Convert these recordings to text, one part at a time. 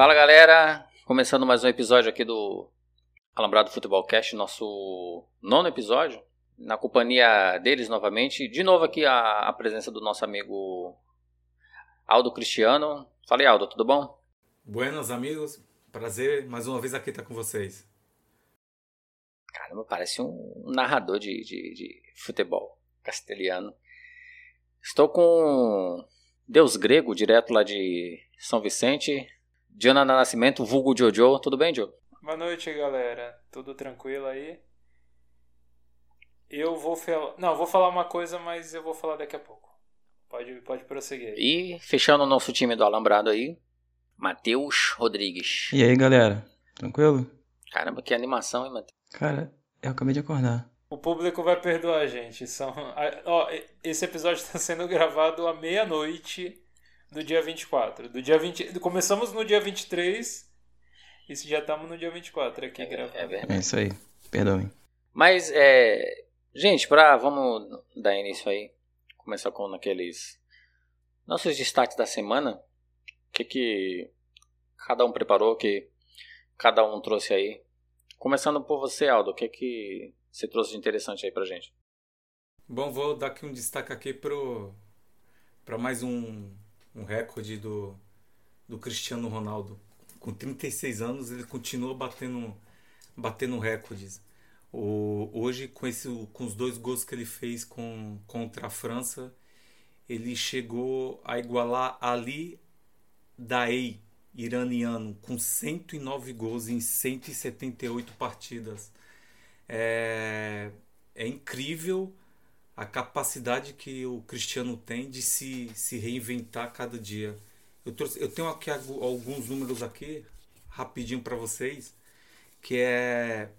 Fala galera, começando mais um episódio aqui do Alambrado Futebol Cast, nosso nono episódio, na companhia deles novamente. De novo aqui a, a presença do nosso amigo Aldo Cristiano. Fala aí, Aldo, tudo bom? Buenas, amigos. Prazer mais uma vez aqui estar com vocês. Caramba, parece um narrador de, de, de futebol castelhano. Estou com Deus Grego, direto lá de São Vicente. Diana Nascimento, vulgo Jojo. Tudo bem, Joe? Boa noite, galera. Tudo tranquilo aí? Eu vou falar. Não, vou falar uma coisa, mas eu vou falar daqui a pouco. Pode, pode prosseguir. E fechando o nosso time do Alambrado aí, Matheus Rodrigues. E aí, galera? Tranquilo? Caramba, que animação, hein, Matheus? Cara, eu acabei de acordar. O público vai perdoar a gente. São, ó, esse episódio está sendo gravado à meia-noite do dia 24. Do dia 20, começamos no dia 23 e já estamos no dia 24 aqui é, gravando. É, é isso aí. Perdoem. Mas, é, gente, pra, vamos dar início aí. Começar com aqueles nossos destaques da semana. O que, que cada um preparou, que cada um trouxe aí. Começando por você, Aldo. O que, que você trouxe de interessante aí pra gente? Bom, vou dar aqui um destaque aqui pro para mais um um recorde do, do Cristiano Ronaldo. Com 36 anos, ele continua batendo, batendo recordes. O, hoje, com, esse, com os dois gols que ele fez com, contra a França, ele chegou a igualar Ali Daei, iraniano, com 109 gols em 178 partidas. É, é incrível a capacidade que o Cristiano tem de se, se reinventar cada dia. Eu, trouxe, eu tenho aqui alguns números aqui, rapidinho para vocês, que é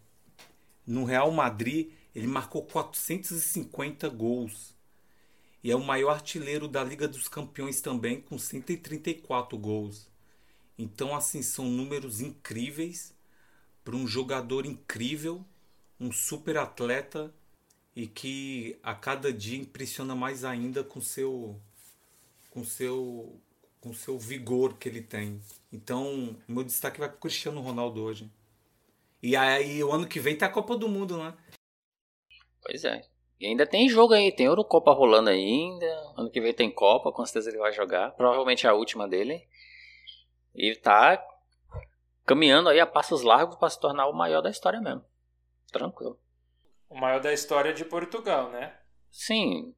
no Real Madrid ele marcou 450 gols. E é o maior artilheiro da Liga dos Campeões também, com 134 gols. Então, assim, são números incríveis para um jogador incrível, um super atleta e que a cada dia impressiona mais ainda com seu com seu com seu vigor que ele tem. Então, meu destaque vai para Cristiano Ronaldo hoje. E aí o ano que vem tá a Copa do Mundo, né? Pois é. E ainda tem jogo aí, tem Eurocopa rolando ainda. Ano que vem tem Copa, com certeza ele vai jogar. Provavelmente é a última dele. E tá caminhando aí a passos largos para se tornar o maior da história mesmo. Tranquilo. O maior da história de Portugal, né? Sim,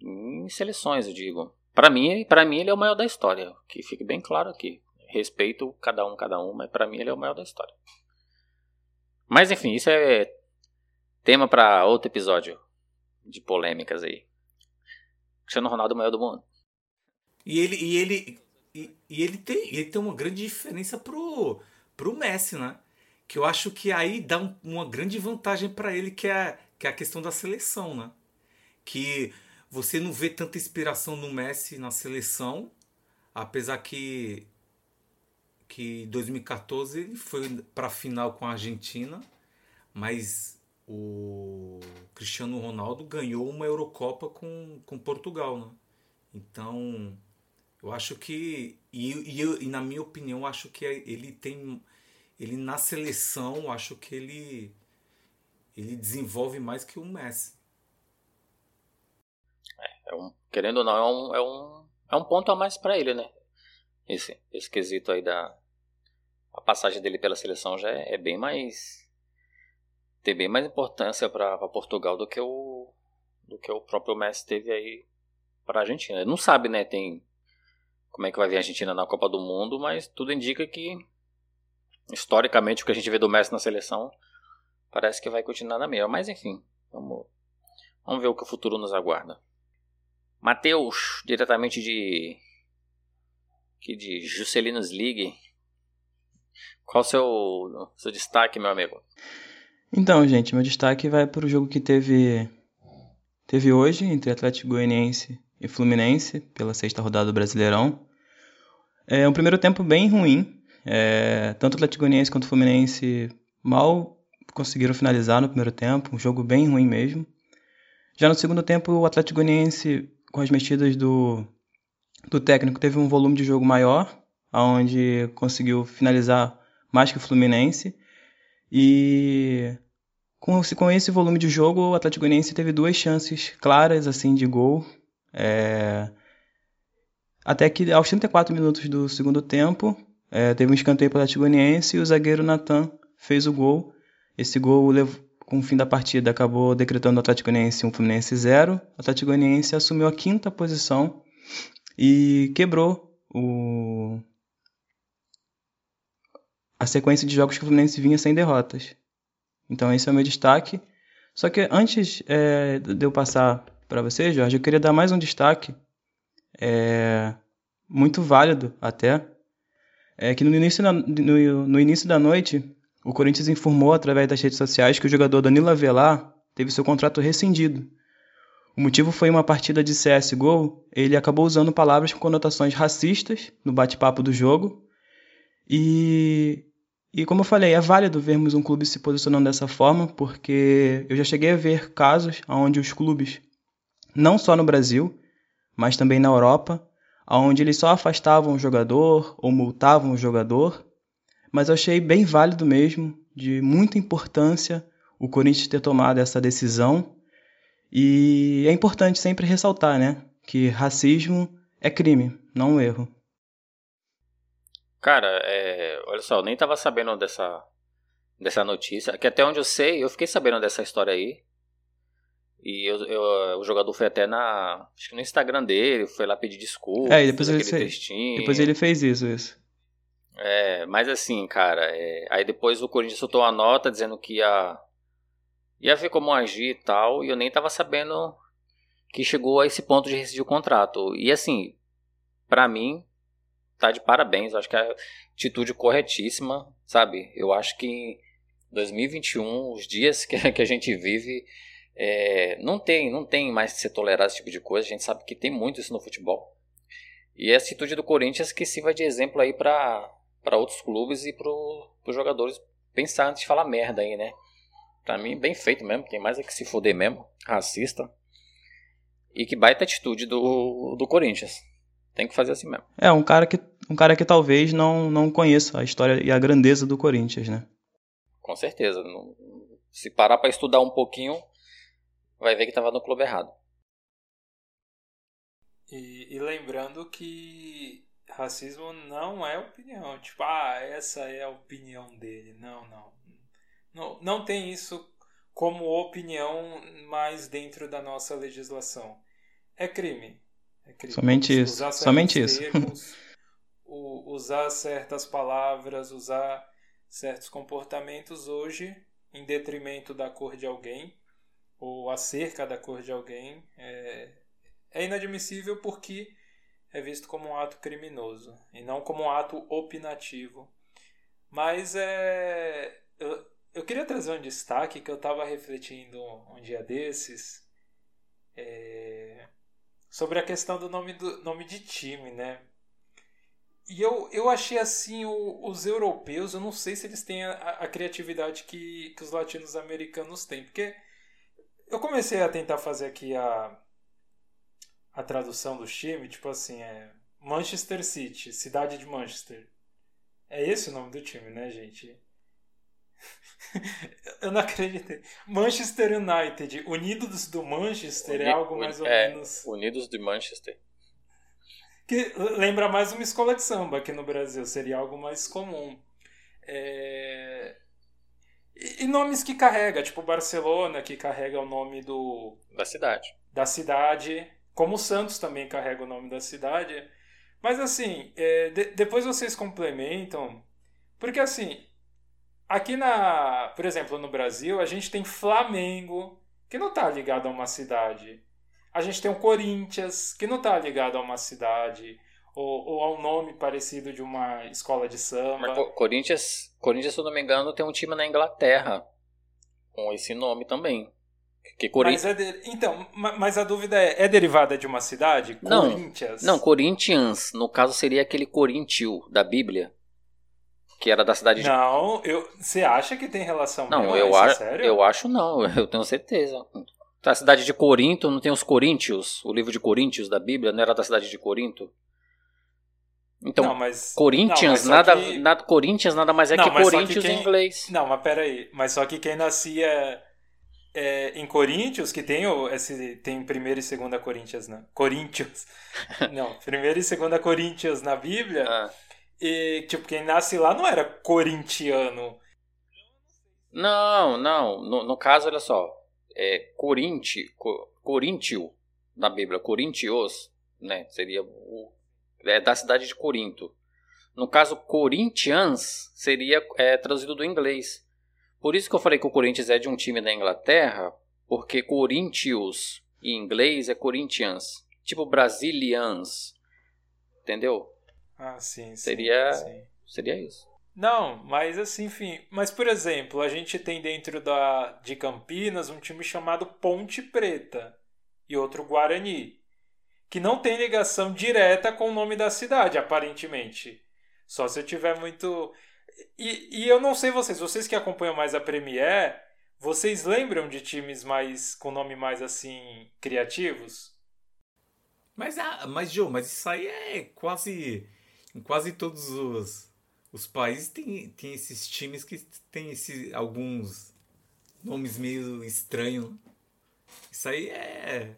em seleções, eu digo. Para mim, para mim ele é o maior da história, que fique bem claro aqui. Respeito cada um, cada um, mas para mim ele é o maior da história. Mas enfim, isso é tema para outro episódio de polêmicas aí. Cristiano Ronaldo é o maior do mundo. E ele e ele e, e ele tem ele tem uma grande diferença pro pro Messi, né? Que eu acho que aí dá um, uma grande vantagem para ele, que é, que é a questão da seleção, né? Que você não vê tanta inspiração no Messi na seleção, apesar que que 2014 ele foi para a final com a Argentina, mas o Cristiano Ronaldo ganhou uma Eurocopa com, com Portugal, né? Então, eu acho que e, e, e na minha opinião, acho que ele tem ele na seleção, acho que ele ele desenvolve mais que o Messi. É, é um, querendo ou não, é um, é um, é um ponto a mais para ele, né? Esse, esse quesito aí da a passagem dele pela seleção já é, é bem mais tem bem mais importância para Portugal do que o do que o próprio Messi teve aí para a Argentina. Ele não sabe, né? Tem como é que vai vir a Argentina na Copa do Mundo, mas tudo indica que historicamente o que a gente vê do Messi na seleção parece que vai continuar na mesma. Mas enfim, vamos, vamos ver o que o futuro nos aguarda. Matheus, diretamente de aqui de Juscelino's League. Qual o seu, seu destaque, meu amigo? Então, gente, meu destaque vai para o jogo que teve teve hoje entre Atlético Goianiense e Fluminense pela sexta rodada do Brasileirão. É um primeiro tempo bem ruim é, tanto o Atlético Goianiense quanto o Fluminense mal conseguiram finalizar no primeiro tempo, um jogo bem ruim mesmo. Já no segundo tempo, o Atlético Goianiense, com as mexidas do, do técnico, teve um volume de jogo maior, onde conseguiu finalizar mais que o Fluminense. E com, com esse volume de jogo, o Atlético Goianiense teve duas chances claras assim de gol. É... Até que aos 34 minutos do segundo tempo, é, teve um escanteio para o Atlético Goianiense e o zagueiro Natan fez o gol. Esse gol, com o fim da partida, acabou decretando o Atlético Goianiense um Fluminense 0. O Atlético Goianiense assumiu a quinta posição e quebrou o... a sequência de jogos que o Fluminense vinha sem derrotas. Então esse é o meu destaque. Só que antes é, de eu passar para você, Jorge, eu queria dar mais um destaque, é, muito válido até, é que no início, da, no, no início da noite, o Corinthians informou através das redes sociais que o jogador Danilo Avelar teve seu contrato rescindido. O motivo foi uma partida de CSGO, ele acabou usando palavras com conotações racistas no bate-papo do jogo. E, e como eu falei, é válido vermos um clube se posicionando dessa forma, porque eu já cheguei a ver casos onde os clubes, não só no Brasil, mas também na Europa, onde eles só afastavam o jogador ou multavam o jogador, mas eu achei bem válido mesmo, de muita importância, o Corinthians ter tomado essa decisão. E é importante sempre ressaltar, né, que racismo é crime, não um erro. Cara, é, olha só, eu nem tava sabendo dessa, dessa notícia, que até onde eu sei, eu fiquei sabendo dessa história aí. E eu, eu, o jogador foi até na. Acho que no Instagram dele, foi lá pedir desculpa. É, depois ele, fez, depois ele fez isso, isso. É, mas assim, cara, é, aí depois o Corinthians soltou uma nota dizendo que ia, ia ver como agir e tal, e eu nem tava sabendo que chegou a esse ponto de rescindir o contrato. E assim, para mim, tá de parabéns, acho que é a atitude corretíssima, sabe? Eu acho que em 2021, os dias que, que a gente vive, é, não tem não tem mais que ser tolerado esse tipo de coisa. A gente sabe que tem muito isso no futebol. E a atitude do Corinthians que sirva de exemplo aí para outros clubes e para os jogadores pensar antes de falar merda aí, né? Pra mim, bem feito mesmo. Tem mais é que se foder mesmo. Racista. E que baita atitude do, do Corinthians. Tem que fazer assim mesmo. É, um cara que, um cara que talvez não, não conheça a história e a grandeza do Corinthians, né? Com certeza. Se parar para estudar um pouquinho, vai ver que estava no clube errado. E, e, lembrando que racismo não é opinião. Tipo, ah, essa é a opinião dele. Não, não. Não, não tem isso como opinião mais dentro da nossa legislação. É crime. É crime. Somente isso. Somente isso. Termos, usar certas palavras, usar certos comportamentos hoje em detrimento da cor de alguém ou acerca da cor de alguém é, é inadmissível porque é visto como um ato criminoso e não como um ato opinativo. Mas é, eu, eu queria trazer um destaque que eu estava refletindo um dia desses é, sobre a questão do nome, do nome de time, né? E eu, eu achei assim, o, os europeus, eu não sei se eles têm a, a criatividade que, que os latinos-americanos têm, porque eu comecei a tentar fazer aqui a, a tradução do time, tipo assim, é Manchester City, cidade de Manchester. É esse o nome do time, né, gente? eu não acreditei. Manchester United, Unidos do Manchester Uni é algo mais ou é, menos. Unidos de Manchester. Que lembra mais uma escola de samba aqui no Brasil, seria algo mais comum. É... E, nomes que carrega, tipo Barcelona, que carrega o nome do. Da cidade. Da cidade. Como o Santos também carrega o nome da cidade. Mas assim, é, de, depois vocês complementam. Porque assim, aqui na. Por exemplo, no Brasil, a gente tem Flamengo, que não está ligado a uma cidade. A gente tem o Corinthians, que não está ligado a uma cidade ou, ou ao nome parecido de uma escola de samba. Mas Corinthians, Corinthians, se eu não me engano, tem um time na Inglaterra com esse nome também. Que Corinthians... Mas é de... Então, mas a dúvida é, é derivada de uma cidade? Não, Corinthians? Não, Corinthians, no caso seria aquele Coríntio da Bíblia, que era da cidade de... Não, eu, você acha que tem relação? Não, eu, a... sério? eu acho não, eu tenho certeza. A cidade de Corinto, não tem os Coríntios? O livro de Coríntios da Bíblia não era da cidade de Corinto? Então, Não, mas- Corinthians, não, mas nada, que- nada, Corinthians nada mais é Não, que só que Corinthians quem- em inglês. Não, mas peraí. Mas só que quem nascia é, em Corinthians, que tem o, esse, tem primeira e segunda Corinthians, né? Corinthians. Não, primeira e segunda Corinthians na Bíblia. Ah. E, tipo, quem nasce lá não era corintiano. Não, não. No, no caso, olha só. É Corinti, Co, Coríntio, na Bíblia, Corintios, né? Seria o. É da cidade de Corinto. No caso, Corinthians seria é, traduzido do inglês. Por isso que eu falei que o Corinthians é de um time da Inglaterra, porque Corinthians em inglês é Corinthians. Tipo Brazilians. Entendeu? Ah, sim, sim. Seria- sim. Seria isso. Não, mas assim, enfim. Mas, por exemplo, a gente tem dentro da, de Campinas um time chamado Ponte Preta e outro Guarani, que não tem ligação direta com o nome da cidade, aparentemente. Só se eu tiver muito. E, e eu não sei vocês, vocês que acompanham mais a Premier, vocês lembram de times mais com nome mais assim criativos? Mas, ah, mas Joe, mas isso aí é quase. Em quase todos os, os países tem, tem esses times que tem esse, alguns nomes meio estranhos. Isso aí é.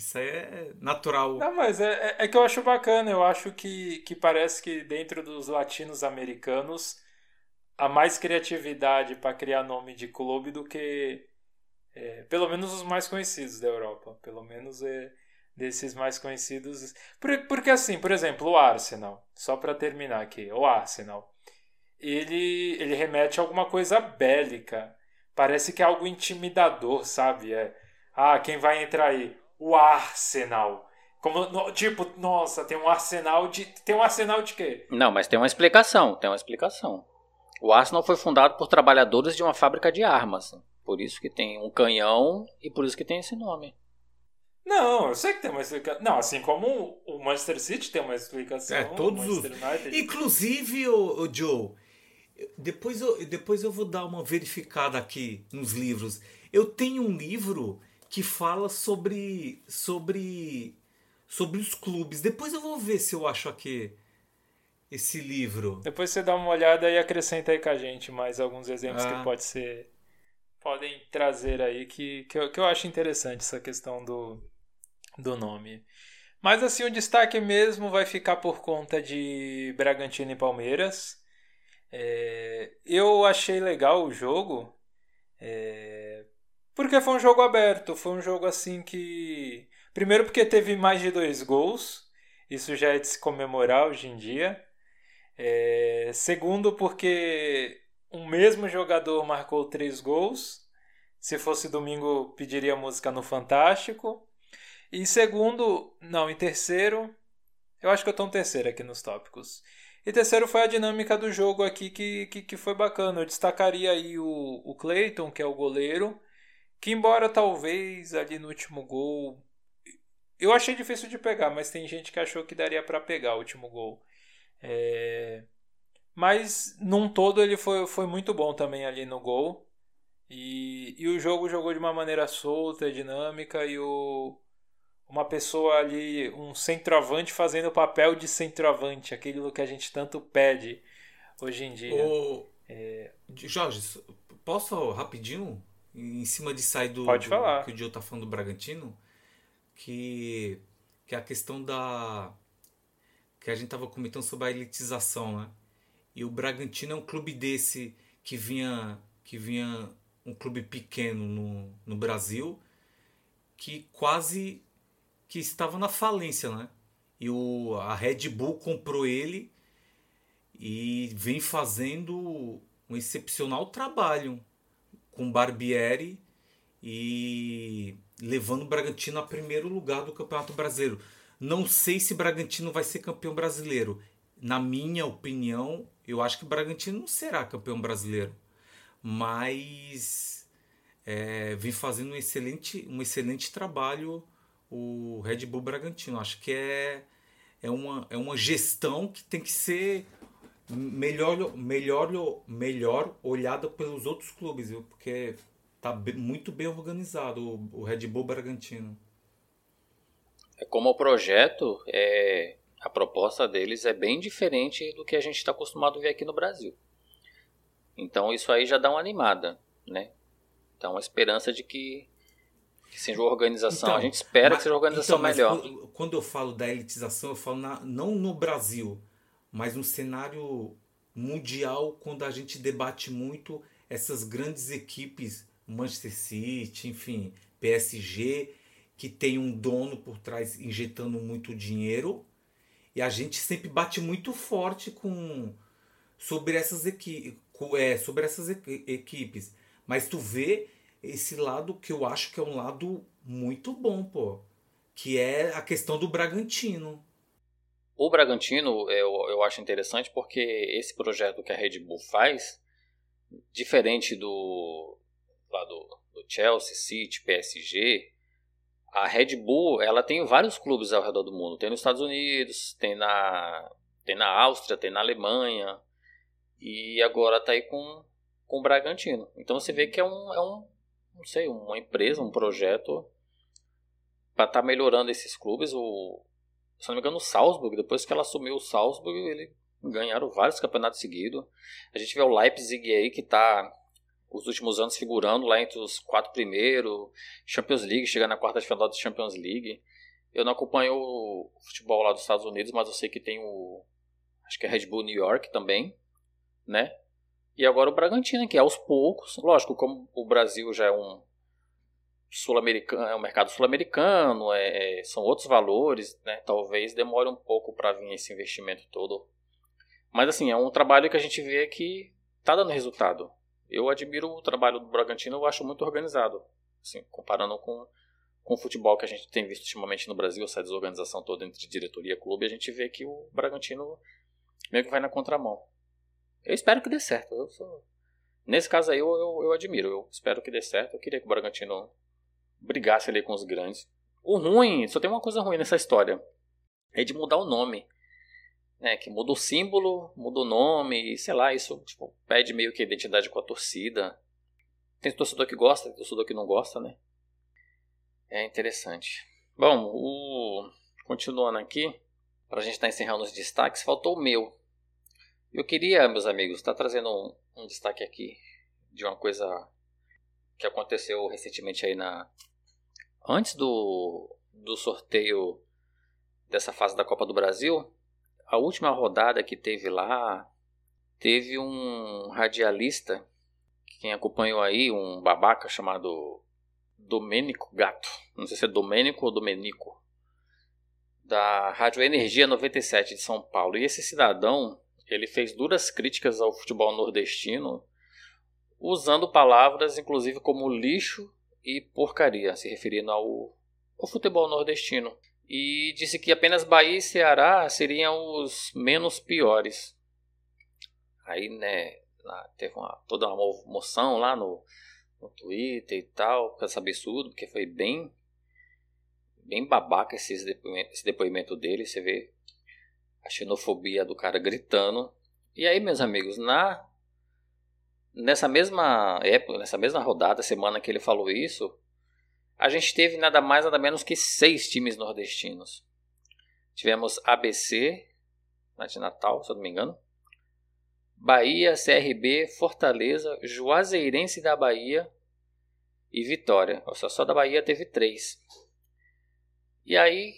Isso aí é natural. Não, mas é, é- é que eu acho bacana. Eu acho que, que parece que dentro dos latinos americanos há mais criatividade para criar nome de clube do que. é, pelo menos os mais conhecidos da Europa. Pelo menos é, desses mais conhecidos. Por- porque assim, por exemplo, o Arsenal. Só para terminar aqui. O Arsenal. Ele, ele remete a alguma coisa bélica. Parece que é algo intimidador, sabe? É, ah, quem vai entrar aí? O Arsenal. Como, no- tipo, nossa, tem um arsenal de. Tem um arsenal de quê? Não, mas tem uma explicação, tem uma explicação. O Arsenal foi fundado por trabalhadores de uma fábrica de armas. Por isso que tem um canhão e por isso que tem esse nome. Não, eu sei que tem uma explicação. Não, assim como o Manchester City tem uma explicação. É, todos o os- United. Inclusive, o, Joe, depois eu, depois eu vou dar uma verificada aqui nos livros. Eu tenho um livro que fala sobre sobre sobre os clubes. Depois eu vou ver se eu acho aqui esse livro. Depois você dá uma olhada e acrescenta aí com a gente mais alguns exemplos Ah. que pode ser. Podem trazer aí que, que, eu, que eu acho interessante essa questão do, do nome. Mas assim, o destaque mesmo vai ficar por conta de Bragantino e Palmeiras. É, eu achei legal o jogo. é, porque foi um jogo aberto. Foi um jogo assim que. Primeiro porque teve mais de dois gols. Isso já é de se comemorar hoje em dia. É, segundo, porque um mesmo jogador marcou três gols. Se fosse domingo, pediria música no Fantástico. E segundo, não, em terceiro, eu acho que eu estou em terceiro aqui nos tópicos. E terceiro foi a dinâmica do jogo aqui que, que, que foi bacana. Eu destacaria aí o, o Clayton, que é o goleiro, que embora talvez ali no último gol. Eu achei difícil de pegar, mas tem gente que achou que daria para pegar o último gol. É, Mas num todo ele foi, foi muito bom também ali no gol. E, e o jogo jogou de uma maneira solta, dinâmica, e o, uma pessoa ali, um centroavante fazendo o papel de centroavante, aquilo que a gente tanto pede hoje em dia. Ô, Jorge, posso rapidinho, em cima de sair do, Pode do- falar. que o Joe tá falando do Bragantino, que, que é a questão da que a gente tava comentando sobre a elitização, né? E o Bragantino é um clube desse que vinha que vinha um clube pequeno no, no Brasil que quase que estava na falência, né? E o, a Red Bull comprou ele e vem fazendo um excepcional trabalho com Barbieri e levando o Bragantino a primeiro lugar do Campeonato Brasileiro. Não sei se Bragantino vai ser campeão brasileiro. Na minha opinião, eu acho que Bragantino não será campeão brasileiro. Mas é, vem fazendo um excelente, um excelente trabalho o Red Bull Bragantino. Acho que é, é, uma, é uma gestão que tem que ser melhor, melhor, melhor olhada pelos outros clubes, viu? porque tá be- muito bem organizado o, o Red Bull Bragantino. É como o projeto é A proposta deles é bem diferente do que a gente está acostumado a ver aqui no Brasil. Então isso aí já dá uma animada, né? Dá uma esperança de que, que seja uma organização. Então, a gente espera mas- que seja uma organização então, melhor. Quando, quando eu falo da elitização, eu falo na- não no Brasil, mas no cenário mundial, quando a gente debate muito essas grandes equipes, Manchester City, enfim, PSG, que tem um dono por trás injetando muito dinheiro, e a gente sempre bate muito forte com sobre essas, equi co- é, sobre essas equi- equipes. Mas tu vê esse lado que eu acho que é um lado muito bom, pô. Que é a questão do Bragantino. O Bragantino eu, eu acho interessante porque esse projeto que a Red Bull faz, diferente do, lá do, do Chelsea, City, PSG, a Red Bull ela tem vários clubes ao redor do mundo. Tem nos Estados Unidos, tem na, tem na Áustria, tem na Alemanha e agora está aí com, com o Bragantino. Então você vê que é um, é um não sei, uma empresa, um projeto para estar melhorando esses clubes. O, se não me engano, o Salzburg, depois que ela assumiu o Salzburg, ele ganharam vários campeonatos seguidos. A gente vê o Leipzig aí que está os últimos anos figurando lá entre os quatro primeiros, Champions League, chegando na quarta de final da Champions League. Eu não acompanho o futebol lá dos Estados Unidos, mas eu sei que tem o acho que é Red Bull New York também, né? E agora o Bragantino, que é aos poucos, lógico, como o Brasil já é um sul-americano, é um mercado sul-americano, é, é, são outros valores, né? Talvez demore um pouco para vir esse investimento todo. Mas assim, é um trabalho que a gente vê que tá dando resultado. Eu admiro o trabalho do Bragantino, eu acho muito organizado, assim, comparando com com o futebol que a gente tem visto ultimamente no Brasil, essa desorganização toda entre diretoria e clube, a gente vê que o Bragantino meio que vai na contramão. Eu espero que dê certo. Sou... Nesse caso aí eu, eu, eu admiro, eu espero que dê certo. Eu queria que o Bragantino brigasse ali com os grandes. O ruim, só tem uma coisa ruim nessa história, é de mudar o nome. Né, que muda o símbolo, muda o nome, sei lá, isso tipo, pede meio que identidade com a torcida. Tem torcedor que gosta, tem torcedor que não gosta, né? É interessante. Bom, o... continuando aqui, para a gente estar encerrando os destaques, faltou o meu. Eu queria, meus amigos, estar trazendo um, um destaque aqui de uma coisa que aconteceu recentemente aí na. Antes do, do sorteio dessa fase da Copa do Brasil, a última rodada que teve lá, teve um radialista, quem acompanhou aí, um babaca chamado Domênico Gato, não sei se é Domênico ou Domenico, da Rádio Energia 97 de São Paulo. E esse cidadão, ele fez duras críticas ao futebol nordestino, usando palavras inclusive como lixo e porcaria, se referindo ao, ao futebol nordestino. E disse que apenas Bahia e Ceará seriam os menos piores. Aí, né, teve uma, toda uma moção lá no, no Twitter e tal, com esse absurdo, porque foi bem bem babaca esse depoimento, esse depoimento dele, você vê a xenofobia do cara gritando. E aí, meus amigos, na nessa mesma época, nessa mesma rodada, semana que ele falou isso, a gente teve nada mais nada menos que seis times nordestinos. Tivemos ABC, de Natal, se eu não me engano. Bahia, CRB, Fortaleza, Juazeirense da Bahia e Vitória. Só, só da Bahia teve três. E aí,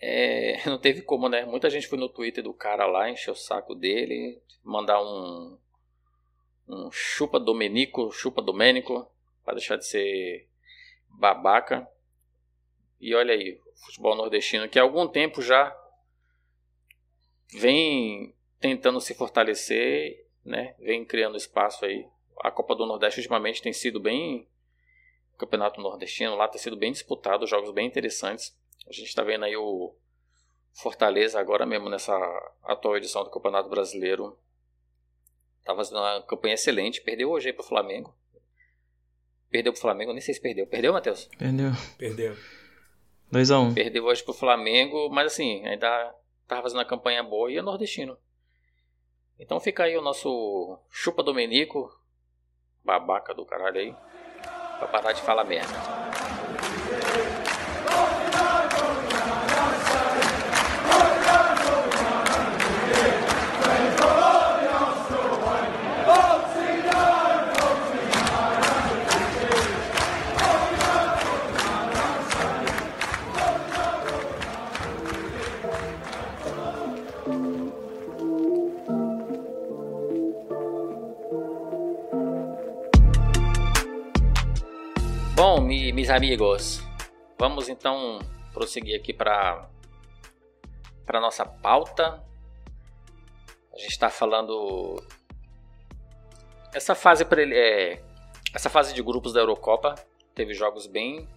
é, não teve como, né? Muita gente foi no Twitter do cara lá, encher o saco dele, mandar um, um chupa Domenico, chupa Domênico, para deixar de ser babaca. E olha aí, o futebol nordestino que há algum tempo já vem tentando se fortalecer, né? Vem criando espaço aí. A Copa do Nordeste ultimamente tem sido bem Campeonato Nordestino lá tem sido bem disputado, jogos bem interessantes. A gente está vendo aí o Fortaleza agora mesmo nessa atual edição do Campeonato Brasileiro. Tá fazendo uma campanha excelente, perdeu hoje aí pro Flamengo. Perdeu pro Flamengo, nem sei se perdeu. Perdeu, Matheus? Perdeu. Perdeu. 2x1. Perdeu hoje pro Flamengo, mas assim, ainda tava fazendo uma campanha boa e é nordestino. Então fica aí o nosso Chupa Domenico, babaca do caralho aí, pra parar de falar merda. Meus amigos, vamos então prosseguir aqui para para nossa pauta. A gente está falando essa fase é, essa fase de grupos da Eurocopa teve jogos bem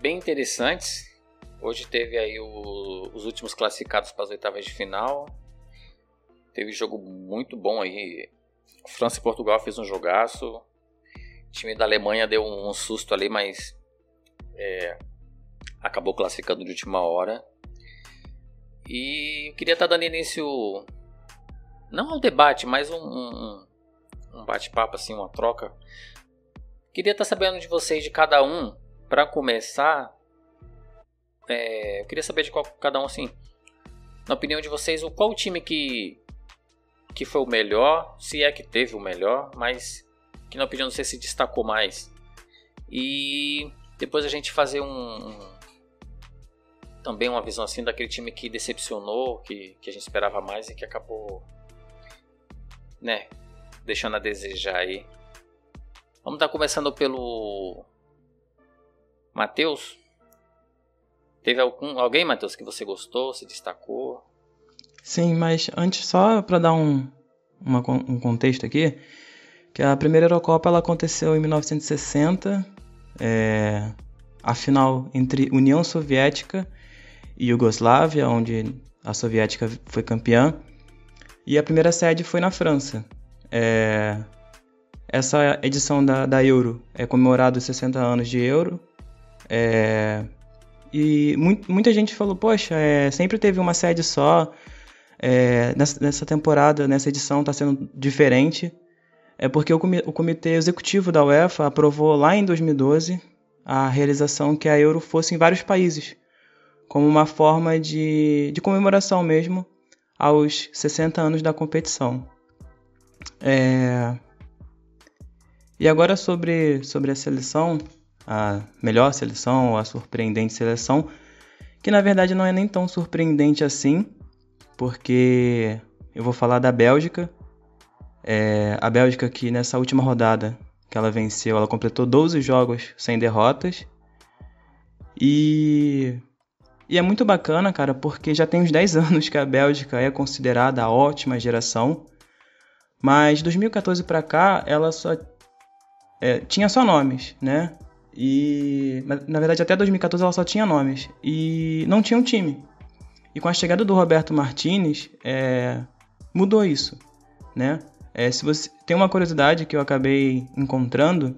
bem interessantes. Hoje teve aí o, os últimos classificados para as oitavas de final. Teve jogo muito bom aí. França e Portugal fez um jogaço. O time da Alemanha deu um, susto ali, mas é, acabou classificando de última hora. E eu queria estar dando início não ao debate, mas um, um, um bate-papo assim, uma troca. Queria estar sabendo de vocês, de cada um, para começar, é, eu queria saber de qual, cada um, assim, na opinião de vocês, o qual time que, que foi o melhor, se é que teve o melhor, mas que na opinião de vocês se destacou mais. E depois a gente fazer um, também uma visão assim daquele time que decepcionou, que, que a gente esperava mais e que acabou, né, deixando a desejar aí. Vamos estar começando pelo Matheus. Teve algum, alguém, Matheus, que você gostou, se destacou? Sim, mas antes, só para dar um, uma, um contexto aqui, que a primeira Eurocopa ela aconteceu em 1960, é, a final entre União Soviética e Iugoslávia, onde a soviética foi campeã, e a primeira sede foi na França. É, essa edição da, da Euro é comemorado os 60 anos de Euro. É, e muita gente falou, poxa, é, sempre teve uma sede só. É, nessa, nessa, temporada, nessa edição, está sendo diferente. É porque o, comitê executivo da UEFA aprovou lá em 2012 a realização que a Euro fosse em vários países, como uma forma de, de comemoração mesmo aos 60 anos da competição. É... E agora sobre, sobre a seleção, a melhor seleção, ou a surpreendente seleção, que na verdade não é nem tão surpreendente assim, porque eu vou falar da Bélgica. É, a Bélgica que nessa última rodada que ela venceu, ela completou 12 jogos sem derrotas. E, e é muito bacana, cara, porque já tem uns 10 anos que a Bélgica é considerada a ótima geração. Mas de 2014 para cá, ela só é, tinha só nomes, né? E na verdade até 2014 ela só tinha nomes e não tinha um time. E com a chegada do Roberto Martinez, é, mudou isso, né? É, se você tem uma curiosidade que eu acabei encontrando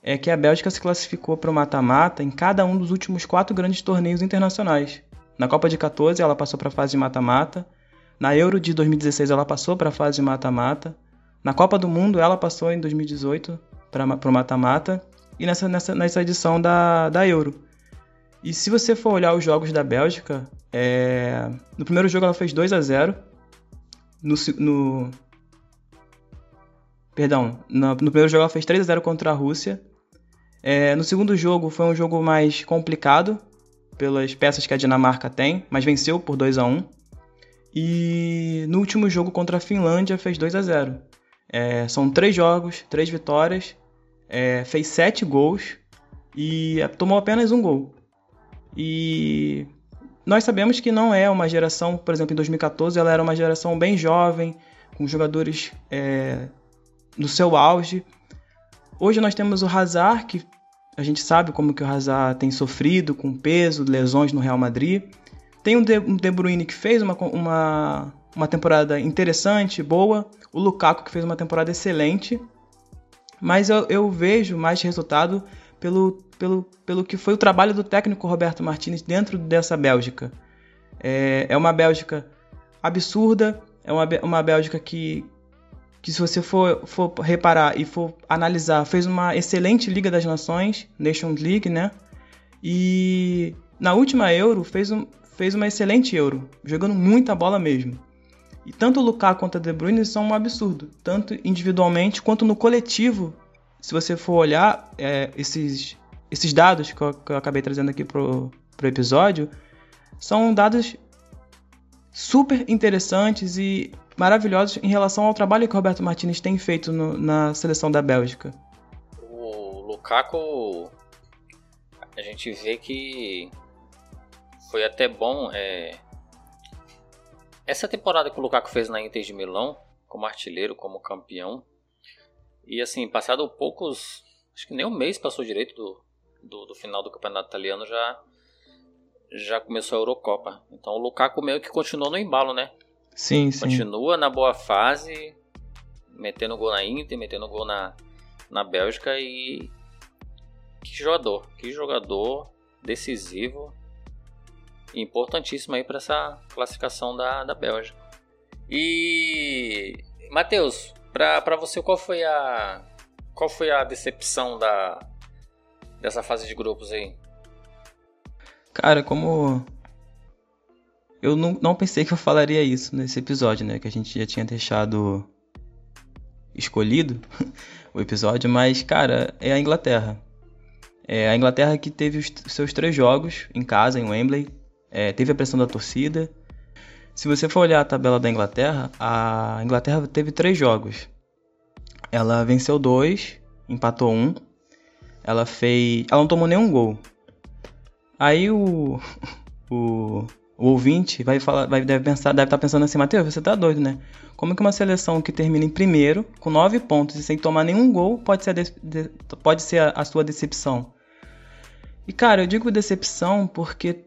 é que a Bélgica se classificou para o mata-mata em cada um dos últimos quatro grandes torneios internacionais. Na Copa de 14 ela passou para a fase de mata-mata, na Euro de 2016 ela passou para a fase de mata-mata, na Copa do Mundo ela passou em 2018 para o mata-mata e nessa, nessa, nessa edição da, da Euro. E se você for olhar os jogos da Bélgica, é... no primeiro jogo ela fez 2 a 0 no, no... Perdão, no, no, primeiro jogo ela fez 3 a 0 contra a Rússia. É... no segundo jogo foi um jogo mais complicado, pelas peças que a Dinamarca tem, mas venceu por 2 a 1 E no último jogo contra a Finlândia fez 2 a 0 é, São três jogos, três vitórias é, fez sete gols e tomou apenas um gol. E nós sabemos que não é uma geração, por exemplo, em 2014 ela era uma geração bem jovem, com jogadores é, no seu auge. Hoje nós temos o Hazard, que a gente sabe como que o Hazard tem sofrido com peso, lesões no Real Madrid. Tem o De, Bruyne que fez uma, uma, uma temporada interessante, boa. O Lukaku que fez uma temporada excelente. Mas eu, eu vejo mais resultado pelo, pelo, pelo que foi o trabalho do técnico Roberto Martinez dentro dessa Bélgica. É, é uma Bélgica absurda, é uma, uma Bélgica que, que se você for, for reparar e for analisar, fez uma excelente Liga das Nações, Nations League, né? E na última Euro fez, um, fez uma excelente Euro, jogando muita bola mesmo. E tanto o Lukaku quanto a De Bruyne são um absurdo, tanto individualmente quanto no coletivo. Se você for olhar é, esses, esses dados que eu, que eu, acabei trazendo aqui pro, pro episódio, são dados super interessantes e maravilhosos em relação ao trabalho que o Roberto Martinez tem feito no, na seleção da Bélgica. O Lukaku, a gente vê que foi até bom. É... Essa temporada que o Lukaku fez na Inter de Milão, como artilheiro, como campeão, e assim, passado poucos, acho que nem um mês passou direito do, do, do final do campeonato italiano, já já começou a Eurocopa. Então o Lukaku meio que continuou no embalo, né? Sim, sim. Continua na boa fase, metendo gol na Inter, metendo gol na, na Bélgica e. Que jogador, que jogador decisivo e importantíssimo aí para essa classificação da, da Bélgica. E. Matheus, para você qual foi a. Qual foi a decepção da, dessa fase de grupos aí? Cara, como. Eu não, não pensei que eu falaria isso nesse episódio, né? Que a gente já tinha deixado escolhido o episódio, mas, cara, é a Inglaterra. É a Inglaterra que teve os seus três jogos em casa, em Wembley, é, teve a pressão da torcida. Se você for olhar a tabela da Inglaterra, a Inglaterra teve três jogos. Ela venceu dois, empatou um. Ela fez. Ela não tomou nenhum gol. Aí o, o, o ouvinte vai falar, vai, deve pensar, deve estar tá pensando assim, Matheus, você tá doido, né? Como que uma seleção que termina em primeiro, com nove pontos e sem tomar nenhum gol, pode ser a, de, de, pode ser a, a sua decepção? E cara, eu digo decepção porque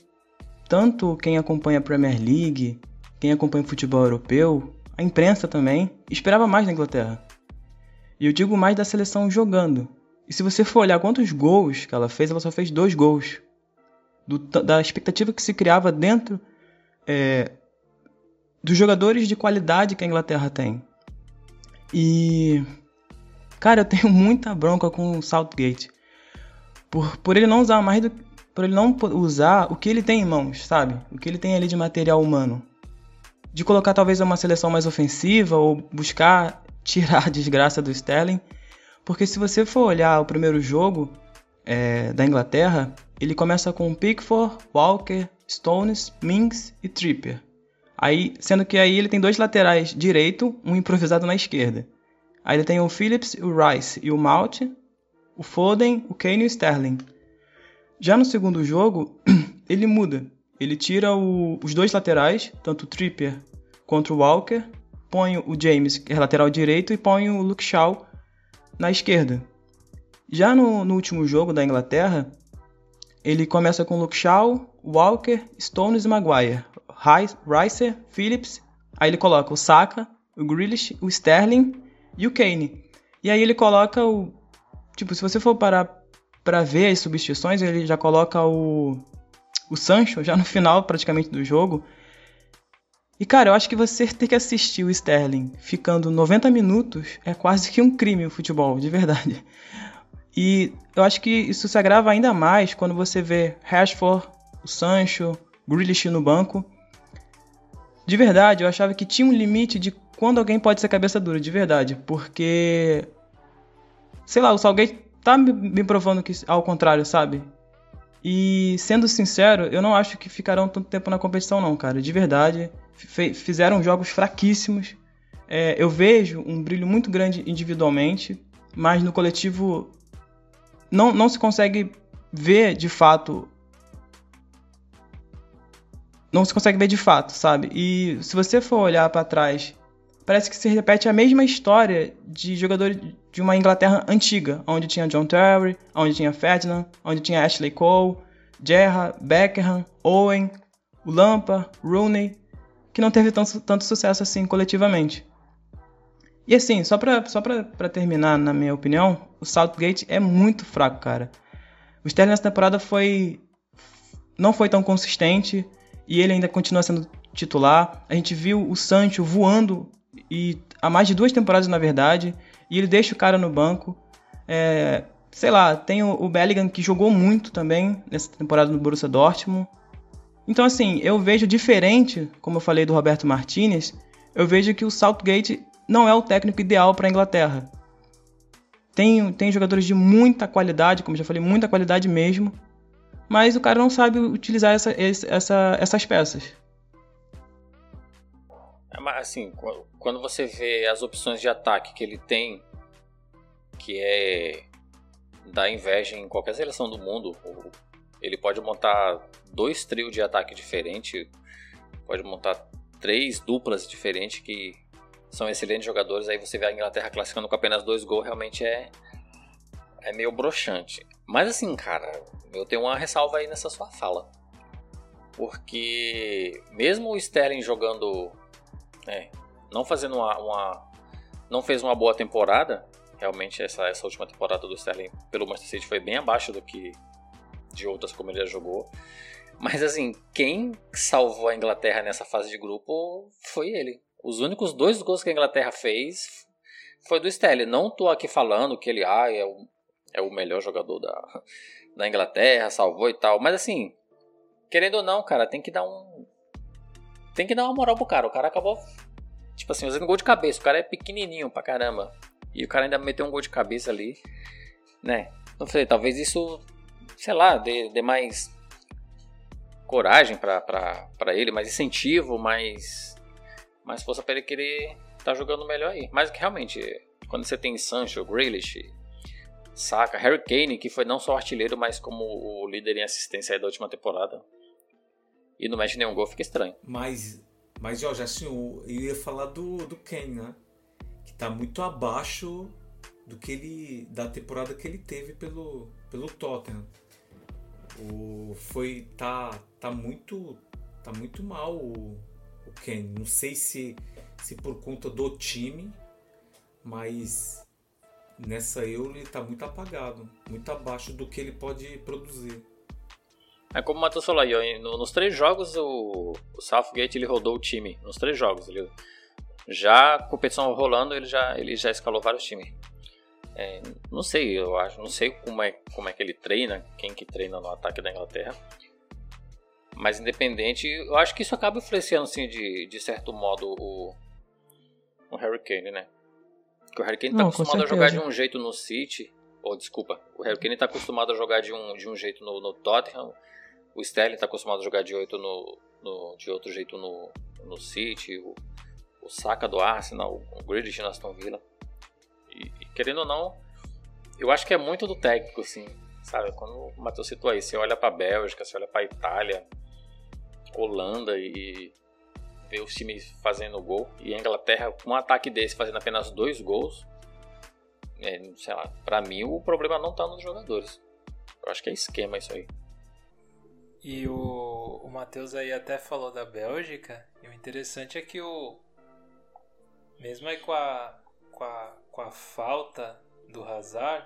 tanto quem acompanha a Premier League, quem acompanha o futebol europeu, a imprensa também, esperava mais da Inglaterra. E eu digo mais da seleção jogando. E se você for olhar quantos gols que ela fez, ela só fez dois gols do, da expectativa que se criava dentro é, dos jogadores de qualidade que a Inglaterra tem. E. Cara, eu tenho muita bronca com o Southgate. Por, por ele não usar mais do. Por ele não usar o que ele tem em mãos, sabe? O que ele tem ali de material humano. De colocar talvez uma seleção mais ofensiva ou buscar tirar a desgraça do Sterling. Porque se você for olhar o primeiro jogo é, da Inglaterra, ele começa com Pickford, Walker, Stones, Mings e Trippier. Aí, sendo que aí ele tem dois laterais direito, um improvisado na esquerda. Aí ele tem o Phillips, o Rice e o Mount, o Foden, o Kane e o Sterling. Já no segundo jogo, ele muda. Ele tira o, os dois laterais, tanto o Trippier quanto o Walker, põe o James, que é lateral direito, e põe o Luke Shaw na esquerda. Já no, no último jogo da Inglaterra, ele começa com Luke Shaw, Walker, Stones e Maguire. Rice, Phillips, aí ele coloca o Saka, o Grealish, o Sterling e o Kane. E aí ele coloca o... Tipo, se você for parar para ver as substituições, ele já coloca o... O Sancho já no final praticamente do jogo. E cara, eu acho que você ter que assistir o Sterling ficando 90 minutos é quase que um crime o futebol, de verdade. E eu acho que isso se agrava ainda mais quando você vê Rashford, o Sancho, Grealish no banco. De verdade, eu achava que tinha um limite de quando alguém pode ser cabeça dura, de verdade. Porque. Sei lá, o Salgueiro tá me provando que ao contrário, sabe? E sendo sincero, eu não acho que ficarão tanto tempo na competição, não, cara. De verdade. Fizeram jogos fraquíssimos. É, eu vejo um brilho muito grande individualmente, mas no coletivo não, não se consegue ver de fato. Não se consegue ver de fato, sabe? E se você for olhar para trás, parece que se repete a mesma história de jogadores de uma Inglaterra antiga, onde tinha John Terry, onde tinha Ferdinand, onde tinha Ashley Cole, Gerrard, Beckham, Owen, Lampa, Rooney, que não teve tanto, tanto sucesso assim coletivamente. E assim, só pra, só pra, pra terminar, na minha opinião, o Southgate é muito fraco, cara. O Sterling nessa temporada foi. não foi tão consistente e ele ainda continua sendo titular. A gente viu o Sancho voando e há mais de duas temporadas, na verdade, e ele deixa o cara no banco. É, sei lá, tem o, o Bellingham que jogou muito também nessa temporada no Borussia Dortmund. Então, assim, eu vejo diferente, como eu falei do Roberto Martinez, eu vejo que o Southgate não é o técnico ideal para a Inglaterra. Tem, tem jogadores de muita qualidade, como já falei, muita qualidade mesmo, mas o cara não sabe utilizar essa, essa, essas peças. É, assim, quando você vê as opções de ataque que ele tem, que é dar inveja em qualquer seleção do mundo. Ele pode montar dois trios de ataque diferentes, pode montar três duplas diferentes que são excelentes jogadores. Aí você vê a Inglaterra classificando com apenas dois gols, realmente é, é meio broxante. Mas assim, cara, eu tenho uma ressalva aí nessa sua fala. Porque mesmo o Sterling jogando, né, não fazendo uma, uma, não fez uma boa temporada, realmente essa, essa última temporada do Sterling pelo Manchester City foi bem abaixo do que de outras como ele já jogou. Mas assim, quem salvou a Inglaterra nessa fase de grupo foi ele. Os únicos dois gols que a Inglaterra fez foi do Sterling. Não tô aqui falando que ele ah, é, o, é o melhor jogador da, da Inglaterra, salvou e tal. Mas assim, querendo ou não, cara, tem que dar um. Tem que dar uma moral pro cara. O cara acabou, tipo assim, fazendo gol de cabeça. O cara é pequenininho pra caramba. E o cara ainda meteu um gol de cabeça ali, né? Não sei, talvez isso sei lá, dê, dê mais coragem para ele, mais incentivo, mais, mais força para ele querer tá jogando melhor aí. Mas realmente, quando você tem Sancho, Grealish, Saka, Harry Kane, que foi não só artilheiro, mas como o líder em assistência da última temporada, e não mexe nenhum gol, fica estranho. Mas, mas Jorge, assim, eu ia falar do, do Kane, né? Que tá muito abaixo do que ele da temporada que ele teve pelo, pelo Tottenham. O, foi tá tá muito tá muito mal o Ken. Não sei se se por conta do time, mas nessa Euro ele tá muito apagado, muito abaixo do que ele pode produzir. É como o Matheus falou aí, nos três jogos o, o Southgate ele rodou o time, nos três jogos. Ele, já a competição rolando, ele já, ele já escalou vários times. É, não sei, eu acho, não sei como é, como é que ele treina, quem que treina no ataque da Inglaterra. Mas independente, eu acho que isso acaba influenciando assim, de, de certo modo o, o Harry Kane, né? Porque o Harry Kane está acostumado a jogar de um jeito no City, ou desculpa, o Harry Kane está acostumado a jogar de um, de um jeito no, no Tottenham, o Sterling está acostumado a jogar de, oito no, no, de outro jeito no, no City, o, o Saka do Arsenal, o Grealish no Aston Villa. E, querendo ou não, eu acho que é muito do técnico, assim, sabe? Quando o Matheus citou aí, você olha pra Bélgica, você olha pra Itália, Holanda e vê os times fazendo gol, e a Inglaterra com um ataque desse fazendo apenas dois gols, é, sei lá, pra mim o problema não tá nos jogadores. Eu acho que é esquema isso aí. E o, o Matheus aí até falou da Bélgica, e o interessante é que o. Mesmo aí com a, com a com a falta do Hazard.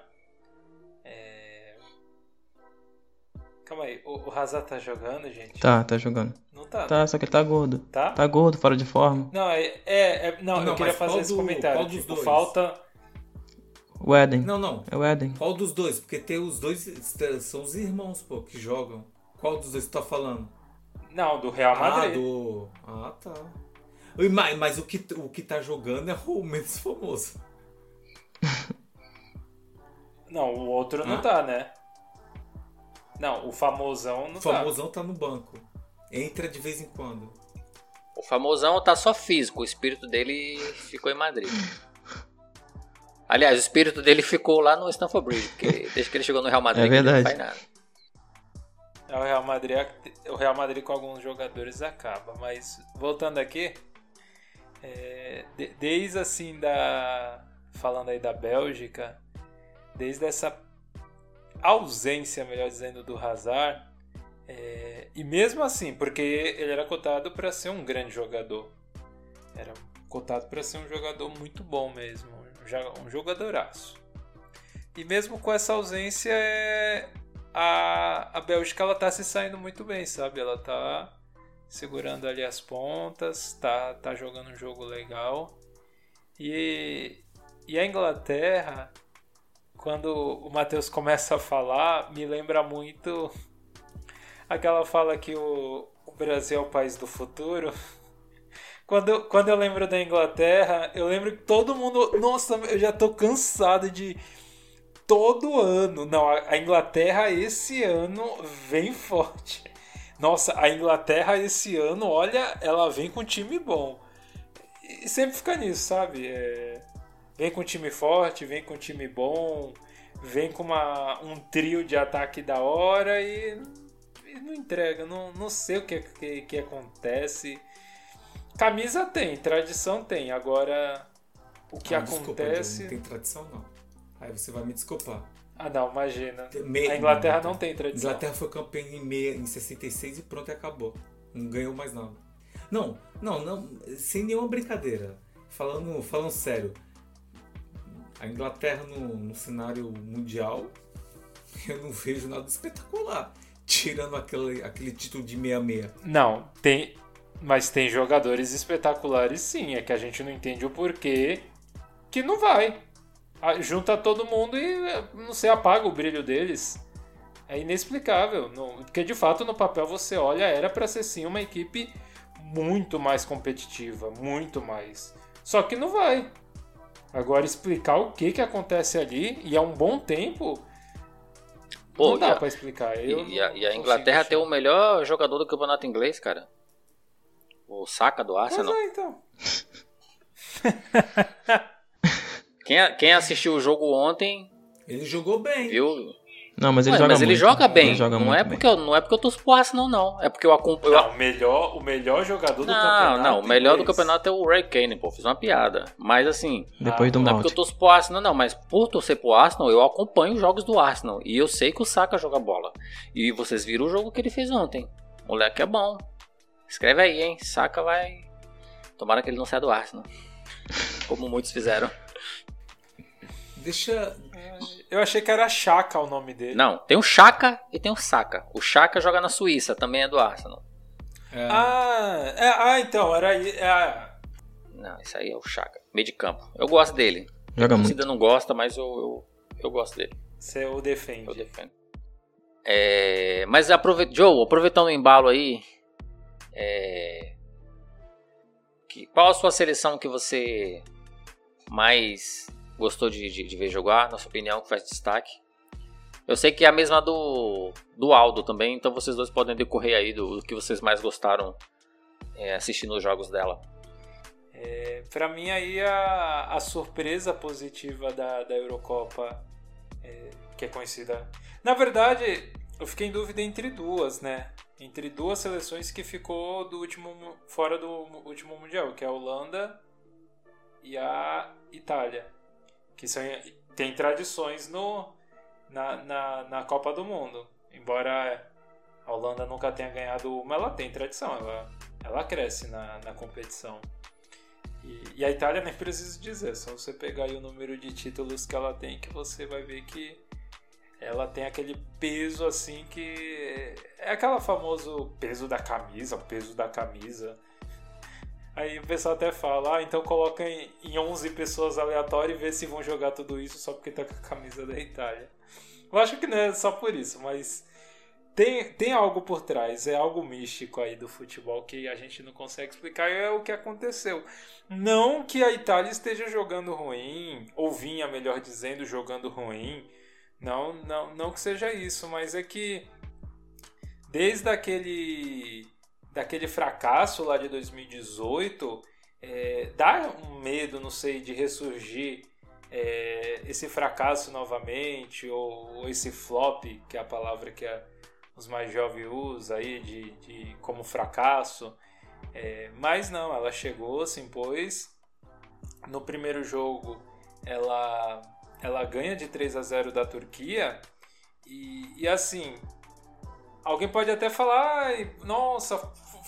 Calma aí, o, o Hazard tá jogando, gente? Tá, tá jogando. Não tá? Tá, só que ele tá gordo. Tá? Tá gordo, fora de forma. Não, é. é, é não, não, eu queria fazer esse do, comentário. Tipo, dois? falta. O Eden. Não, não. É o Eden. Qual dos dois? Porque tem os dois. São os irmãos, pô, que jogam. Qual dos dois você tá falando? Não, do Real Madrid. Ah, do. Ah, tá. Mas, mas o, que, o que tá jogando é o menos famoso. Não, o outro não ah. tá, né? Não, o famosão não o tá. O famosão tá no banco. Entra de vez em quando. O famosão tá só físico, o espírito dele ficou em Madrid. Aliás, o espírito dele ficou lá no Stamford Bridge, porque desde que ele chegou no Real Madrid, é verdade. não faz nada. É, o Real Madrid, o Real Madrid com alguns jogadores acaba, mas voltando aqui, é, desde assim da falando aí da Bélgica, desde essa ausência, melhor dizendo, do Hazard, é, e mesmo assim, porque ele era cotado para ser um grande jogador, era cotado para ser um jogador muito bom mesmo, um jogadoraço. E mesmo com essa ausência, é, a, a Bélgica ela tá se saindo muito bem, sabe? Ela tá segurando ali as pontas, tá, tá jogando um jogo legal. E e a Inglaterra, quando o Matheus começa a falar, me lembra muito aquela fala que o, o Brasil é o país do futuro. Quando, quando eu lembro da Inglaterra, eu lembro que todo mundo. Nossa, eu já tô cansado de. Todo ano. Não, a, Inglaterra esse ano vem forte. Nossa, a Inglaterra esse ano, olha, ela vem com time bom. E sempre fica nisso, sabe? É, Vem com time forte, vem com time bom. vem com uma, um trio de ataque da hora e, e não entrega. Não, não sei o que, que, que acontece. Camisa tem, tradição tem. Agora, o que Ah, acontece. Desculpa, não tem tradição não. Aí você vai me desculpar. Ah, não, imagina. A Inglaterra não tem tradição. Inglaterra foi campeã em, meia, em 66 e pronto, e acabou. Não ganhou mais nada. Não, não, não, sem nenhuma brincadeira. Falando, falando sério, a Inglaterra no, no cenário mundial, eu não vejo nada espetacular. Tirando aquele, aquele título de 66. Não, tem. Mas tem jogadores espetaculares sim. É que a gente não entende o porquê que não vai. Junta todo mundo e eh, não sei, apaga o brilho deles. É inexplicável. Não- Porque de fato no papel você olha, era pra ser sim uma equipe muito mais competitiva. Muito mais. Só que não vai. Agora explicar o que que acontece ali, e há um bom tempo. Pô, não dá a- pra explicar. E, Eu e a, e a Inglaterra achar. tem o melhor jogador do campeonato inglês, cara. O Saka do Pois Arsenal. é, então. Quem, quem assistiu o jogo ontem Ele jogou bem. viu. Não, mas ele Ué, joga mas ele muito. joga bem. Ele joga não, muito é bem. porque eu, não é porque eu torço pro Arsenal, não. É porque eu acompanho. Não, o melhor, o melhor jogador do Não, campeonato. não, o melhor do campeonato é o Ray Kane, pô. Fiz uma piada. Mas assim, Depois do não é porque eu torço pro Arsenal, não. Mas por torcer pro Arsenal, eu acompanho os jogos do Arsenal. E eu sei que o Saka joga bola. E vocês viram o jogo que ele fez ontem. O moleque é bom. Escreve aí, hein? Saka vai. Tomara que ele não saia do Arsenal. Como muitos fizeram. Deixa. Eu achei que era Chaka o nome dele. Não, tem o Chaka e tem o Saka. O Chaka joga na Suíça, também é do Arsenal. é, Ah, é, ah, então, era aí. É, Não, isso aí é o Chaka. Meio de campo. Eu gosto dele. Joga A muito. torcida não gosta, mas eu, eu, eu gosto dele. você o defende. Eu defendo. É, mas aprove... Joe, aproveitando o embalo aí, é, que- qual a sua seleção que você mais gostou de, de- de ver jogar, na sua opinião, que faz destaque? Eu sei que é a mesma do, do Aldo também, então vocês dois podem decorrer aí do, do que vocês mais gostaram é, assistindo os jogos dela. É, pra mim, aí, a, a surpresa positiva da, da Eurocopa, é, que é conhecida. Na verdade, eu fiquei em dúvida entre duas, né? Entre duas seleções que ficou do último, fora do último Mundial, que é a Holanda e a Itália. Que são, tem tradições no, na, na, na Copa do Mundo. Embora a Holanda nunca tenha ganhado uma, ela tem tradição, ela, ela cresce na, na competição. E, e a Itália nem precisa dizer, só você pegar o número de títulos que ela tem que você vai ver que ela tem aquele peso assim que é aquela famoso peso da camisa, o peso da camisa. Aí o pessoal até fala, ah, então coloca em, em 11 pessoas aleatórias e vê se vão jogar tudo isso só porque tá com a camisa da Itália. Eu acho que não é só por isso, mas tem, tem algo por trás, é algo místico aí do futebol que a gente não consegue explicar é o que aconteceu. Não que a Itália esteja jogando ruim, ou vinha, melhor dizendo, jogando ruim. Não, não, não que seja isso, mas é que desde aquele daquele fracasso lá de 2018, é, dá um medo, não sei, de ressurgir é, esse fracasso novamente, ou, ou esse flop, que é a palavra que a, os mais jovens usam aí, de, de, como fracasso. É, mas não, ela chegou, se impôs. No primeiro jogo, ela, ela ganha de 3 a 0 da Turquia. E, e assim, alguém pode até falar, "Ai, nossa,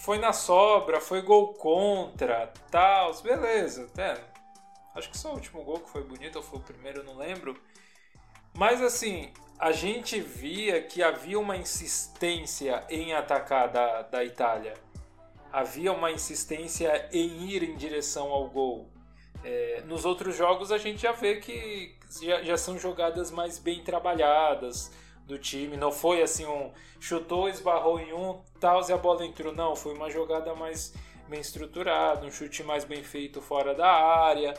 foi na sobra, foi gol contra, tal, beleza, até. Acho que só o último gol que foi bonito, ou foi o primeiro, não lembro. Mas assim, a gente via que havia uma insistência em atacar da, da Itália. Havia uma insistência em ir em direção ao gol. É, nos outros jogos a gente já vê que já, já são jogadas mais bem trabalhadas do time. Não foi assim um chutou, esbarrou em um, tal, e a bola entrou. Não, foi uma jogada mais bem estruturada, um chute mais bem feito fora da área.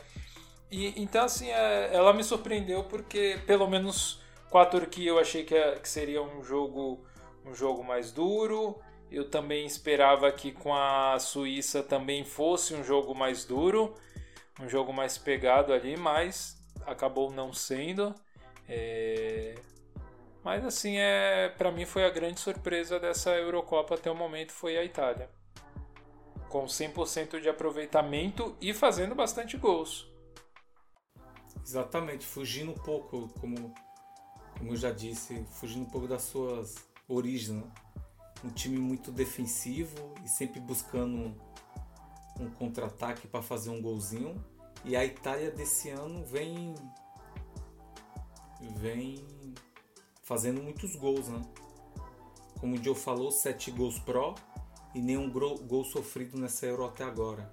E, então, assim, é, ela me surpreendeu porque, pelo menos com a Turquia, eu achei que, é- que seria um jogo, um jogo mais duro. Eu também esperava que com a Suíça também fosse um jogo mais duro, um jogo mais pegado ali, mas acabou não sendo. É... Mas assim, é, para mim foi a grande surpresa dessa Eurocopa até o momento foi a Itália. Com 100% de aproveitamento e fazendo bastante gols. Exatamente, fugindo um pouco, como, como eu já disse, fugindo um pouco das suas origens. Né? Um time muito defensivo e sempre buscando um contra-ataque para fazer um golzinho. E a Itália desse ano vem vem fazendo muitos gols, né? Como o Joe falou, sete gols pró e nenhum gol sofrido nessa Euro até agora.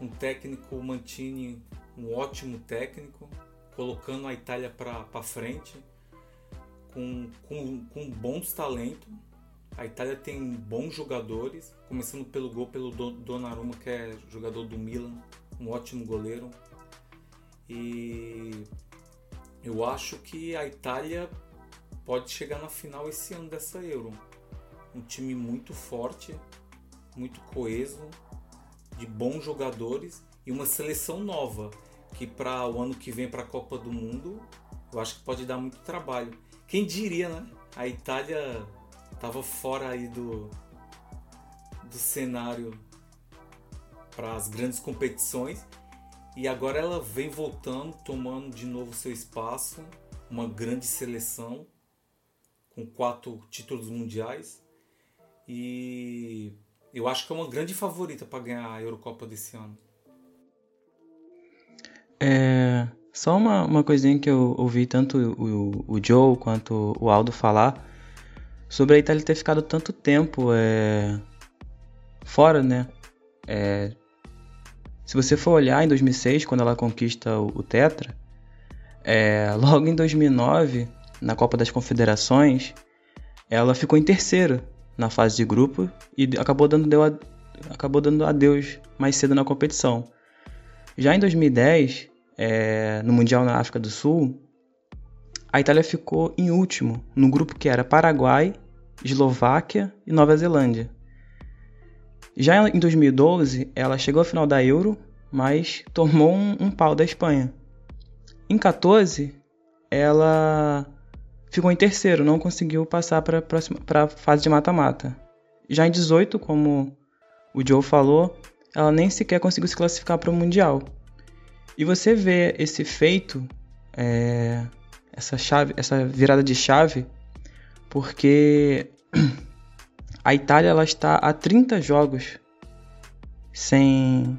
Um técnico Mantini, um ótimo técnico, colocando a Itália para frente, com, com, com bons talentos. A Itália tem bons jogadores, começando pelo gol pelo Donnarumma, que é jogador do Milan, um ótimo goleiro. E eu acho que a Itália pode chegar na final esse ano dessa Euro. Um time muito forte, muito coeso, de bons jogadores e uma seleção nova que para o ano que vem para a Copa do Mundo eu acho que pode dar muito trabalho. Quem diria, né? A Itália estava fora aí do do cenário para as grandes competições e agora ela vem voltando, tomando de novo seu espaço, uma grande seleção com quatro títulos mundiais. E eu acho que é uma grande favorita para ganhar a Eurocopa desse ano. É, só uma, uma coisinha que eu ouvi tanto o, o, Joe quanto o Aldo falar sobre a Itália ter ficado tanto tempo é, fora, né? É, se você for olhar em 2006, quando ela conquista o, o Tetra, é, logo em 2009, na Copa das Confederações, ela ficou em terceiro na fase de grupo e acabou dando, deu a, acabou dando adeus mais cedo na competição. Já em 2010, é, no Mundial na África do Sul, a Itália ficou em último no grupo que era Paraguai, Eslováquia e Nova Zelândia. Já em 2012, ela chegou à final da Euro, mas tomou um, um pau da Espanha. Em 14, ela ficou em terceiro, não conseguiu passar para a fase de mata-mata. Já em 18, como o Joe falou, ela nem sequer conseguiu se classificar para o Mundial. E você vê esse feito, é, essa, chave, essa virada de chave, porque a Itália ela está a 30 jogos sem,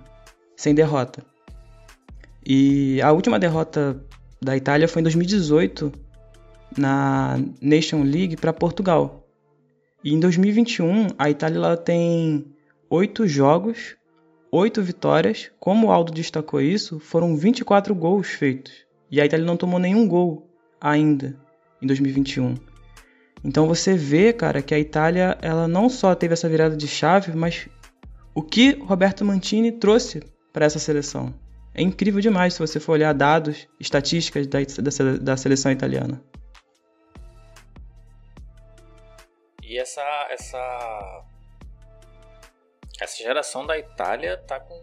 sem derrota. E a última derrota da Itália foi em 2018 na Nation League para Portugal. E em 2021 a Itália tem oito jogos, oito vitórias. Como o Aldo destacou isso, foram 24 gols feitos. E a Itália não tomou nenhum gol ainda em 2021. Então você vê, cara, que a Itália ela não só teve essa virada de chave, mas o que Roberto Mantini trouxe para essa seleção. É incrível demais se você for olhar dados, estatísticas da, da, da seleção italiana. E essa essa essa geração da Itália tá com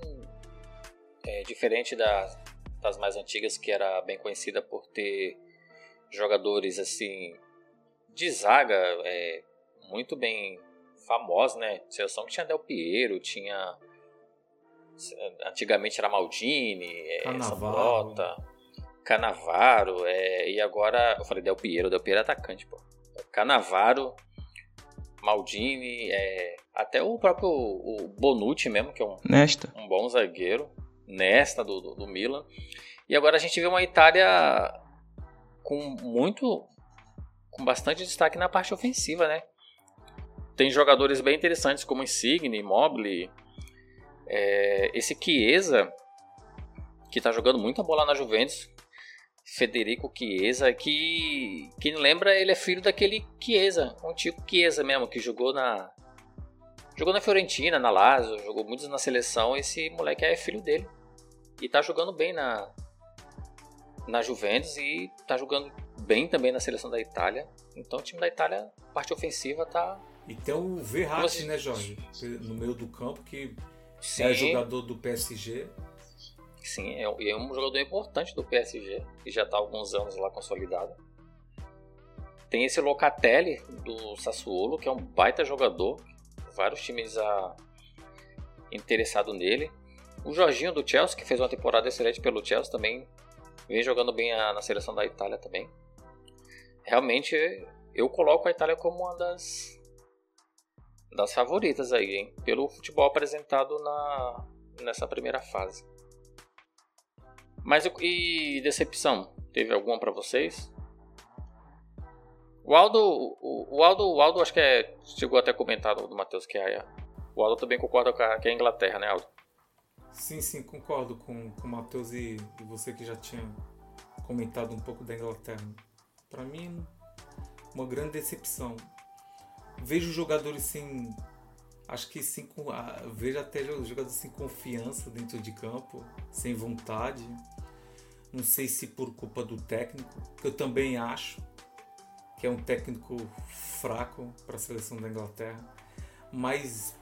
é, diferente das, das mais antigas que era bem conhecida por ter jogadores assim de zaga é, muito bem famosos, né? Seleção que tinha Del Piero, tinha. Antigamente era Maldini, é, Sambrota, Canavaro, é, e agora. Eu falei Del Piero, Del Piero é atacante, pô. Canavaro, Maldini, é, até o próprio o Bonucci mesmo, que é um, Nesta. um bom zagueiro. Nesta do, do, do Milan. E agora a gente vê uma Itália com muito com bastante destaque na parte ofensiva, né? Tem jogadores bem interessantes como Insigne, Immobile, é, esse Chiesa, que tá jogando muita bola na Juventus, Federico Chiesa, que quem lembra ele é filho daquele Chiesa, um tipo Chiesa mesmo, que jogou na jogou na Fiorentina, na Lazio, jogou muitos na seleção, esse moleque é filho dele. E tá jogando bem na na Juventus e tá jogando bem também na seleção da Itália. Então o time da Itália, parte ofensiva, tá. E tem o Verratti, né, Jorge? No meio do campo, que Sim. é jogador do PSG. Sim, é, é um jogador importante do PSG, que já está há alguns anos lá consolidado. tem esse Locatelli do Sassuolo, que é um baita jogador. Vários times a... interessado nele. O Jorginho do Chelsea, que fez uma temporada excelente pelo Chelsea também. Vem jogando bem a... na seleção da Itália também. Realmente, eu coloco a Itália como uma das das favoritas aí, hein? Pelo futebol apresentado na, nessa primeira fase. Mas e decepção? Teve alguma para vocês? O Aldo, o, o, Aldo, o Aldo acho que é, chegou até a comentar do Matheus que é, o Aldo também concorda com a, que é a Inglaterra, né, Aldo? Sim, sim, concordo com, com o Matheus e, e você que já tinha comentado um pouco da Inglaterra. Para mim, uma grande decepção vejo jogadores sem. Acho que sem. Vejo até jogadores sem confiança dentro de campo, sem vontade. Não sei se por culpa do técnico, que eu também acho que é um técnico fraco para a seleção da Inglaterra. Mas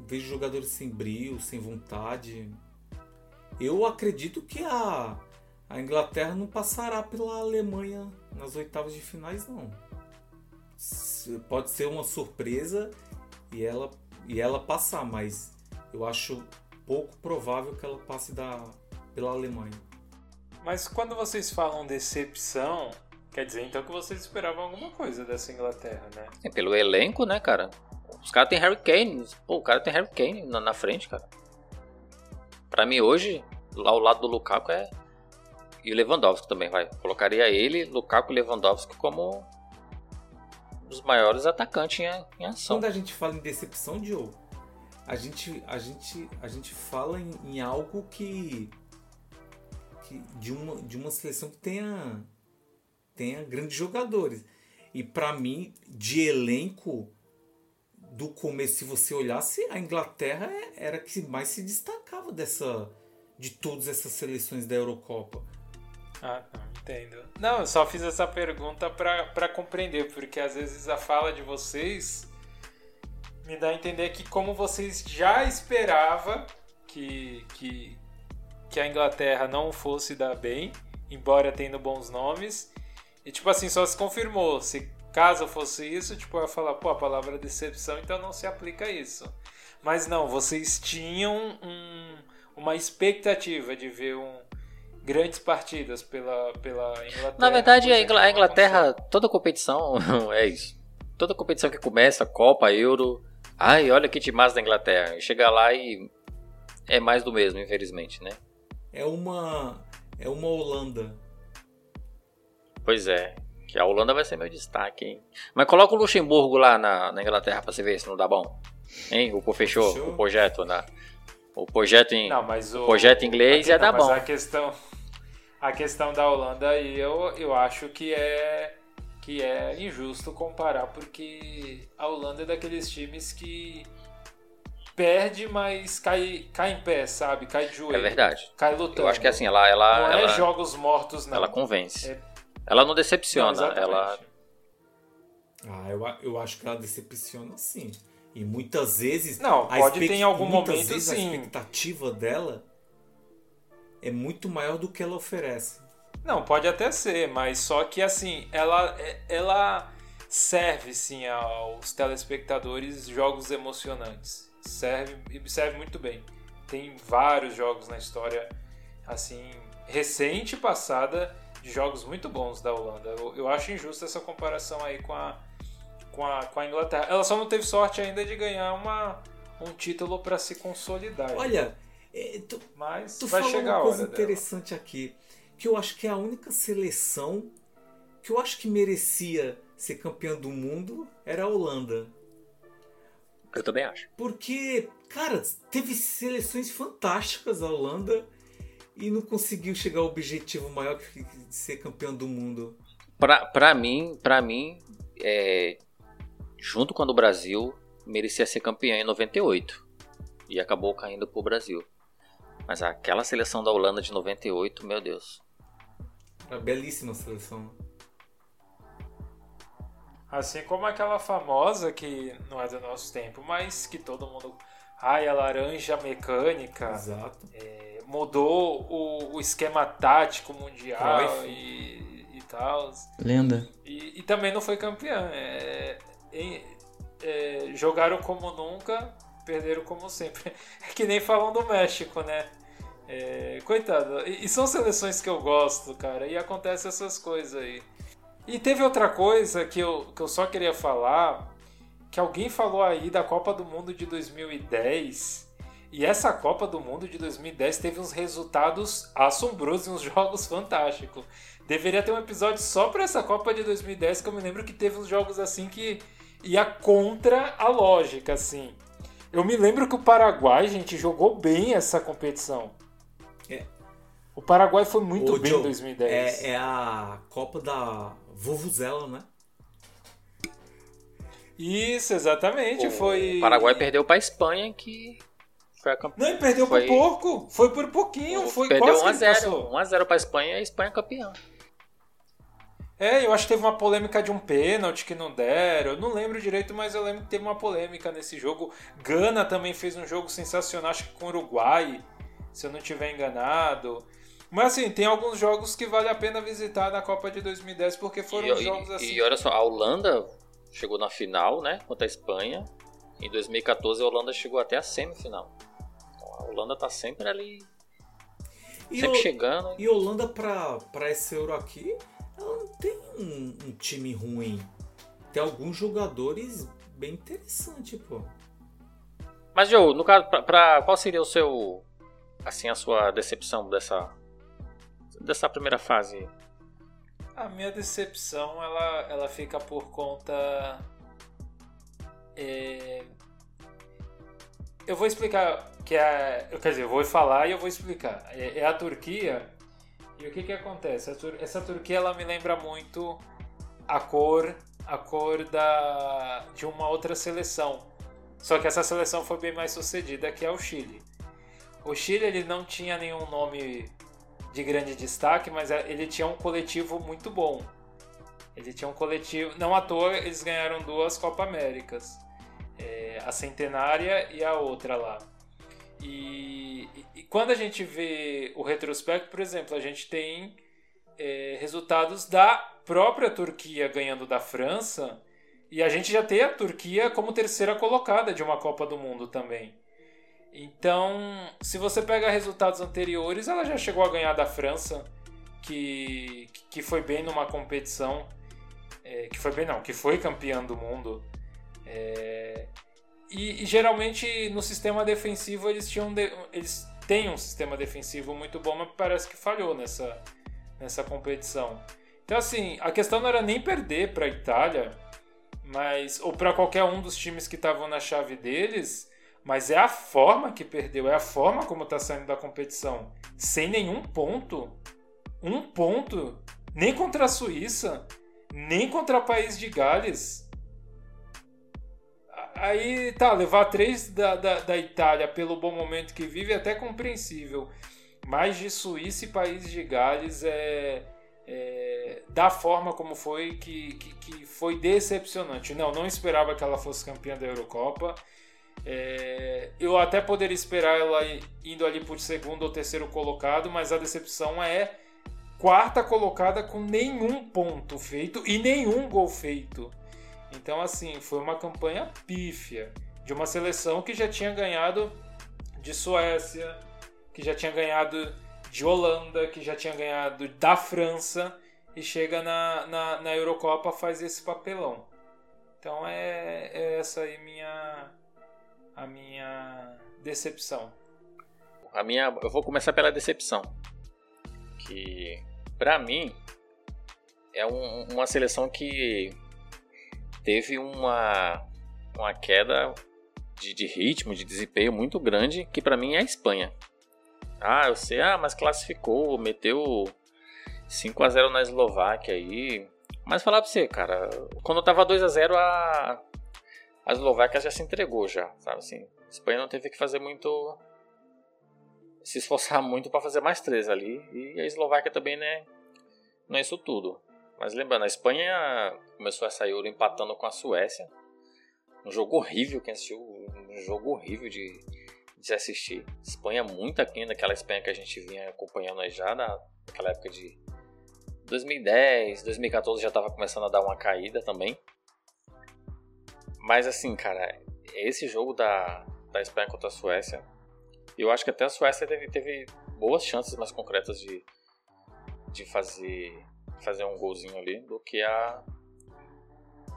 vejo jogadores sem brilho, sem vontade. Eu acredito que a, a Inglaterra não passará pela Alemanha nas oitavas de finais, não pode ser uma surpresa e ela, e ela passar, mas eu acho pouco provável que ela passe da, pela Alemanha. Mas quando vocês falam decepção, quer dizer então que vocês esperavam alguma coisa dessa Inglaterra, né? É pelo elenco, né, cara? Os caras têm Harry Kane. Pô, o cara tem Harry Kane na, na frente, cara. Pra mim hoje, lá ao lado do Lukaku é. E o Lewandowski também, vai. Colocaria ele, Lukaku e Lewandowski como dos maiores atacantes em, em ação. Quando a gente fala em decepção, Diogo, a gente, a gente, a gente fala em, em algo que, que, de, uma, de uma seleção que tenha, tenha grandes jogadores. E para mim, de elenco, do começo, se você olhasse, a Inglaterra é, era que mais se destacava dessa de todas essas seleções da Eurocopa. Ah, não, entendo. Não, eu só fiz essa pergunta para compreender, porque às vezes a fala de vocês me dá a entender que como vocês já esperava que, que, que a Inglaterra não fosse dar bem, embora tendo bons nomes, e tipo assim, só se confirmou. Se caso fosse isso, tipo, eu ia falar, pô, a palavra decepção, então não se aplica a isso. Mas não, vocês tinham um, uma expectativa de ver um, grandes partidas pela, pela Inglaterra. Na verdade, a Inglaterra, a Inglaterra toda competição é isso. Toda competição que começa, Copa, Euro. Ai, olha que demais da Inglaterra. Chega lá e é mais do mesmo, infelizmente, né? É uma. É uma Holanda. Pois é. Que a Holanda vai ser meu destaque, hein? Mas coloca o Luxemburgo lá na, na Inglaterra pra você ver se não dá bom. Hein? O fechou, fechou. o projeto na. O projeto em, não, mas o, projeto inglês ia dar bom. A questão, a questão da Holanda aí eu, eu acho que é que é injusto comparar porque a Holanda é daqueles times que perde, mas cai, cai em pé, sabe? Cai de joelho. É verdade. Cai lutando. Eu acho que assim, ela ela não ela, é jogos mortos não. Ela convence. É... Ela não decepciona, não, ela Ah, eu, eu acho que ela decepciona sim. E muitas vezes Não, pode ter em algum momento vezes sim. A expectativa dela é muito maior do que ela oferece. Não, pode até ser, mas só que assim, ela, ela serve sim aos telespectadores jogos emocionantes. Serve e serve muito bem. Tem vários jogos na história assim, recente e passada de jogos muito bons da Holanda. Eu, eu acho injusta essa comparação aí com a, com a, com a Inglaterra. Ela só não teve sorte ainda de ganhar uma, um título para se consolidar. Olha, é, tu, Mas tu vai falou chegar uma coisa dela. interessante aqui, que eu acho que é a única seleção que eu acho que merecia ser campeã do mundo era a Holanda. Eu também acho. Porque, cara, teve seleções fantásticas a Holanda e não conseguiu chegar ao objetivo maior que ser campeão do mundo. Pra, pra mim, pra mim é, junto com do Brasil, merecia ser campeã em 98 e acabou caindo pro Brasil. Mas aquela seleção da Holanda de 98, meu Deus. Uma belíssima seleção. Assim como aquela famosa que não é do nosso tempo, mas que todo mundo. Ai, a laranja mecânica. Exato. É, mudou o, o, esquema tático mundial e, e, tal. Lenda. E, e, também não foi campeã. É, é, é, jogaram como nunca, perderam como sempre. É que nem falam do México, né? É, coitado. E, e, são seleções que eu gosto, cara. E acontecem essas coisas aí. E teve outra coisa que eu, que eu só queria falar. Que alguém falou aí da Copa do Mundo de 2010 e essa Copa do Mundo de 2010 teve uns resultados assombrosos e uns jogos fantásticos. Deveria ter um episódio só para essa Copa de 2010, que eu me lembro que teve uns jogos assim que ia contra a lógica, assim. Eu me lembro que o Paraguai, gente, jogou bem essa competição. É. O Paraguai foi muito Ô, bem em 2010. É, é a Copa da Vuvuzela, né? Isso, exatamente. O foi. O Paraguai perdeu para a Espanha, que foi a campeã. Não, ele perdeu foi... por pouco. Foi por pouquinho. Foi perdeu quase 1x0. 1x0 pra Espanha e a Espanha é campeã. É, eu acho que teve uma polêmica de um pênalti que não deram. Eu não lembro direito, mas eu lembro que teve uma polêmica nesse jogo. Gana também fez um jogo sensacional, acho que com o Uruguai, se eu não estiver enganado. Mas assim, tem alguns jogos que vale a pena visitar na Copa de 2010, porque foram e, jogos assim. E olha só, a Holanda chegou na final, né? Contra a Espanha. Em 2014 a Holanda chegou até a semifinal. A Holanda tá sempre ali. E sempre o, chegando. E Holanda pra, pra esse Euro aqui, ela não tem um, um time ruim. Tem alguns jogadores bem interessantes, pô. Mas, Joe, no caso, pra, pra, qual seria o seu. Assim, a sua decepção dessa. Dessa primeira fase? A minha decepção, ela, ela fica por conta. É, eu vou explicar que é, quer dizer, eu vou falar e eu vou explicar. É, é a Turquia e o que que acontece? Essa Turquia ela me lembra muito a cor, a cor da de uma outra seleção. Só que essa seleção foi bem mais sucedida que é o Chile. O Chile ele não tinha nenhum nome de grande destaque, mas é, ele tinha um coletivo muito bom. Ele tinha um coletivo, não à toa eles ganharam duas Copa Américas é, a centenária e a outra lá. E, e, quando a gente vê o retrospecto, por exemplo, a gente tem é, resultados da própria Turquia ganhando da França e a gente já tem a Turquia como terceira colocada de uma Copa do Mundo também. Então, se você pega resultados anteriores, ela já chegou a ganhar da França, que, que foi bem numa competição, é, que foi bem não, que foi campeã do mundo é, e, e, geralmente no sistema defensivo eles tinham de, eles têm um sistema defensivo muito bom, mas parece que falhou nessa, nessa competição. Então assim, a questão não era nem perder para a Itália, mas ou para qualquer um dos times que estavam na chave deles, mas é a forma que perdeu, é a forma como está saindo da competição, sem nenhum ponto, um ponto, nem contra a Suíça, nem contra o país de Gales. Aí tá, levar três da, da, da, Itália pelo bom momento que vive é até compreensível. Mas de Suíça e Países de Gales é, é da forma como foi que, que, que, foi decepcionante. Não, não esperava que ela fosse campeã da Eurocopa. É, eu até poderia esperar ela indo ali por segundo ou terceiro colocado, mas a decepção é quarta colocada com nenhum ponto feito e nenhum gol feito. Então, assim, foi uma campanha pífia de uma seleção que já tinha ganhado de Suécia, que já tinha ganhado de Holanda, que já tinha ganhado da França e chega na, na, na Eurocopa faz esse papelão. Então é, é essa aí minha a minha decepção. A minha, eu vou começar pela decepção, que para mim é um, uma seleção que teve uma, uma queda de, de ritmo, de desempenho muito grande, que para mim é a Espanha. Ah, eu sei, ah, mas classificou, meteu 5 a 0 na Eslováquia aí. Mas falar pra você, cara, quando tava 2 a 0 a a Eslováquia já se entregou já, sabe assim. A Espanha não teve que fazer muito se esforçar muito para fazer mais três ali e a Eslováquia também, né, não é isso tudo. Mas lembrando, a Espanha começou essa Euro empatando com a Suécia. Um jogo horrível, quem assistiu, um jogo horrível de, de assistir. Espanha muito aquém daquela Espanha que a gente vinha acompanhando já naquela época de 2010, 2014 já tava começando a dar uma caída também. Mas assim, cara, esse jogo da, da Espanha contra a Suécia, eu acho que até a Suécia teve, teve boas chances mais concretas de, de fazer, fazer um golzinho ali do que a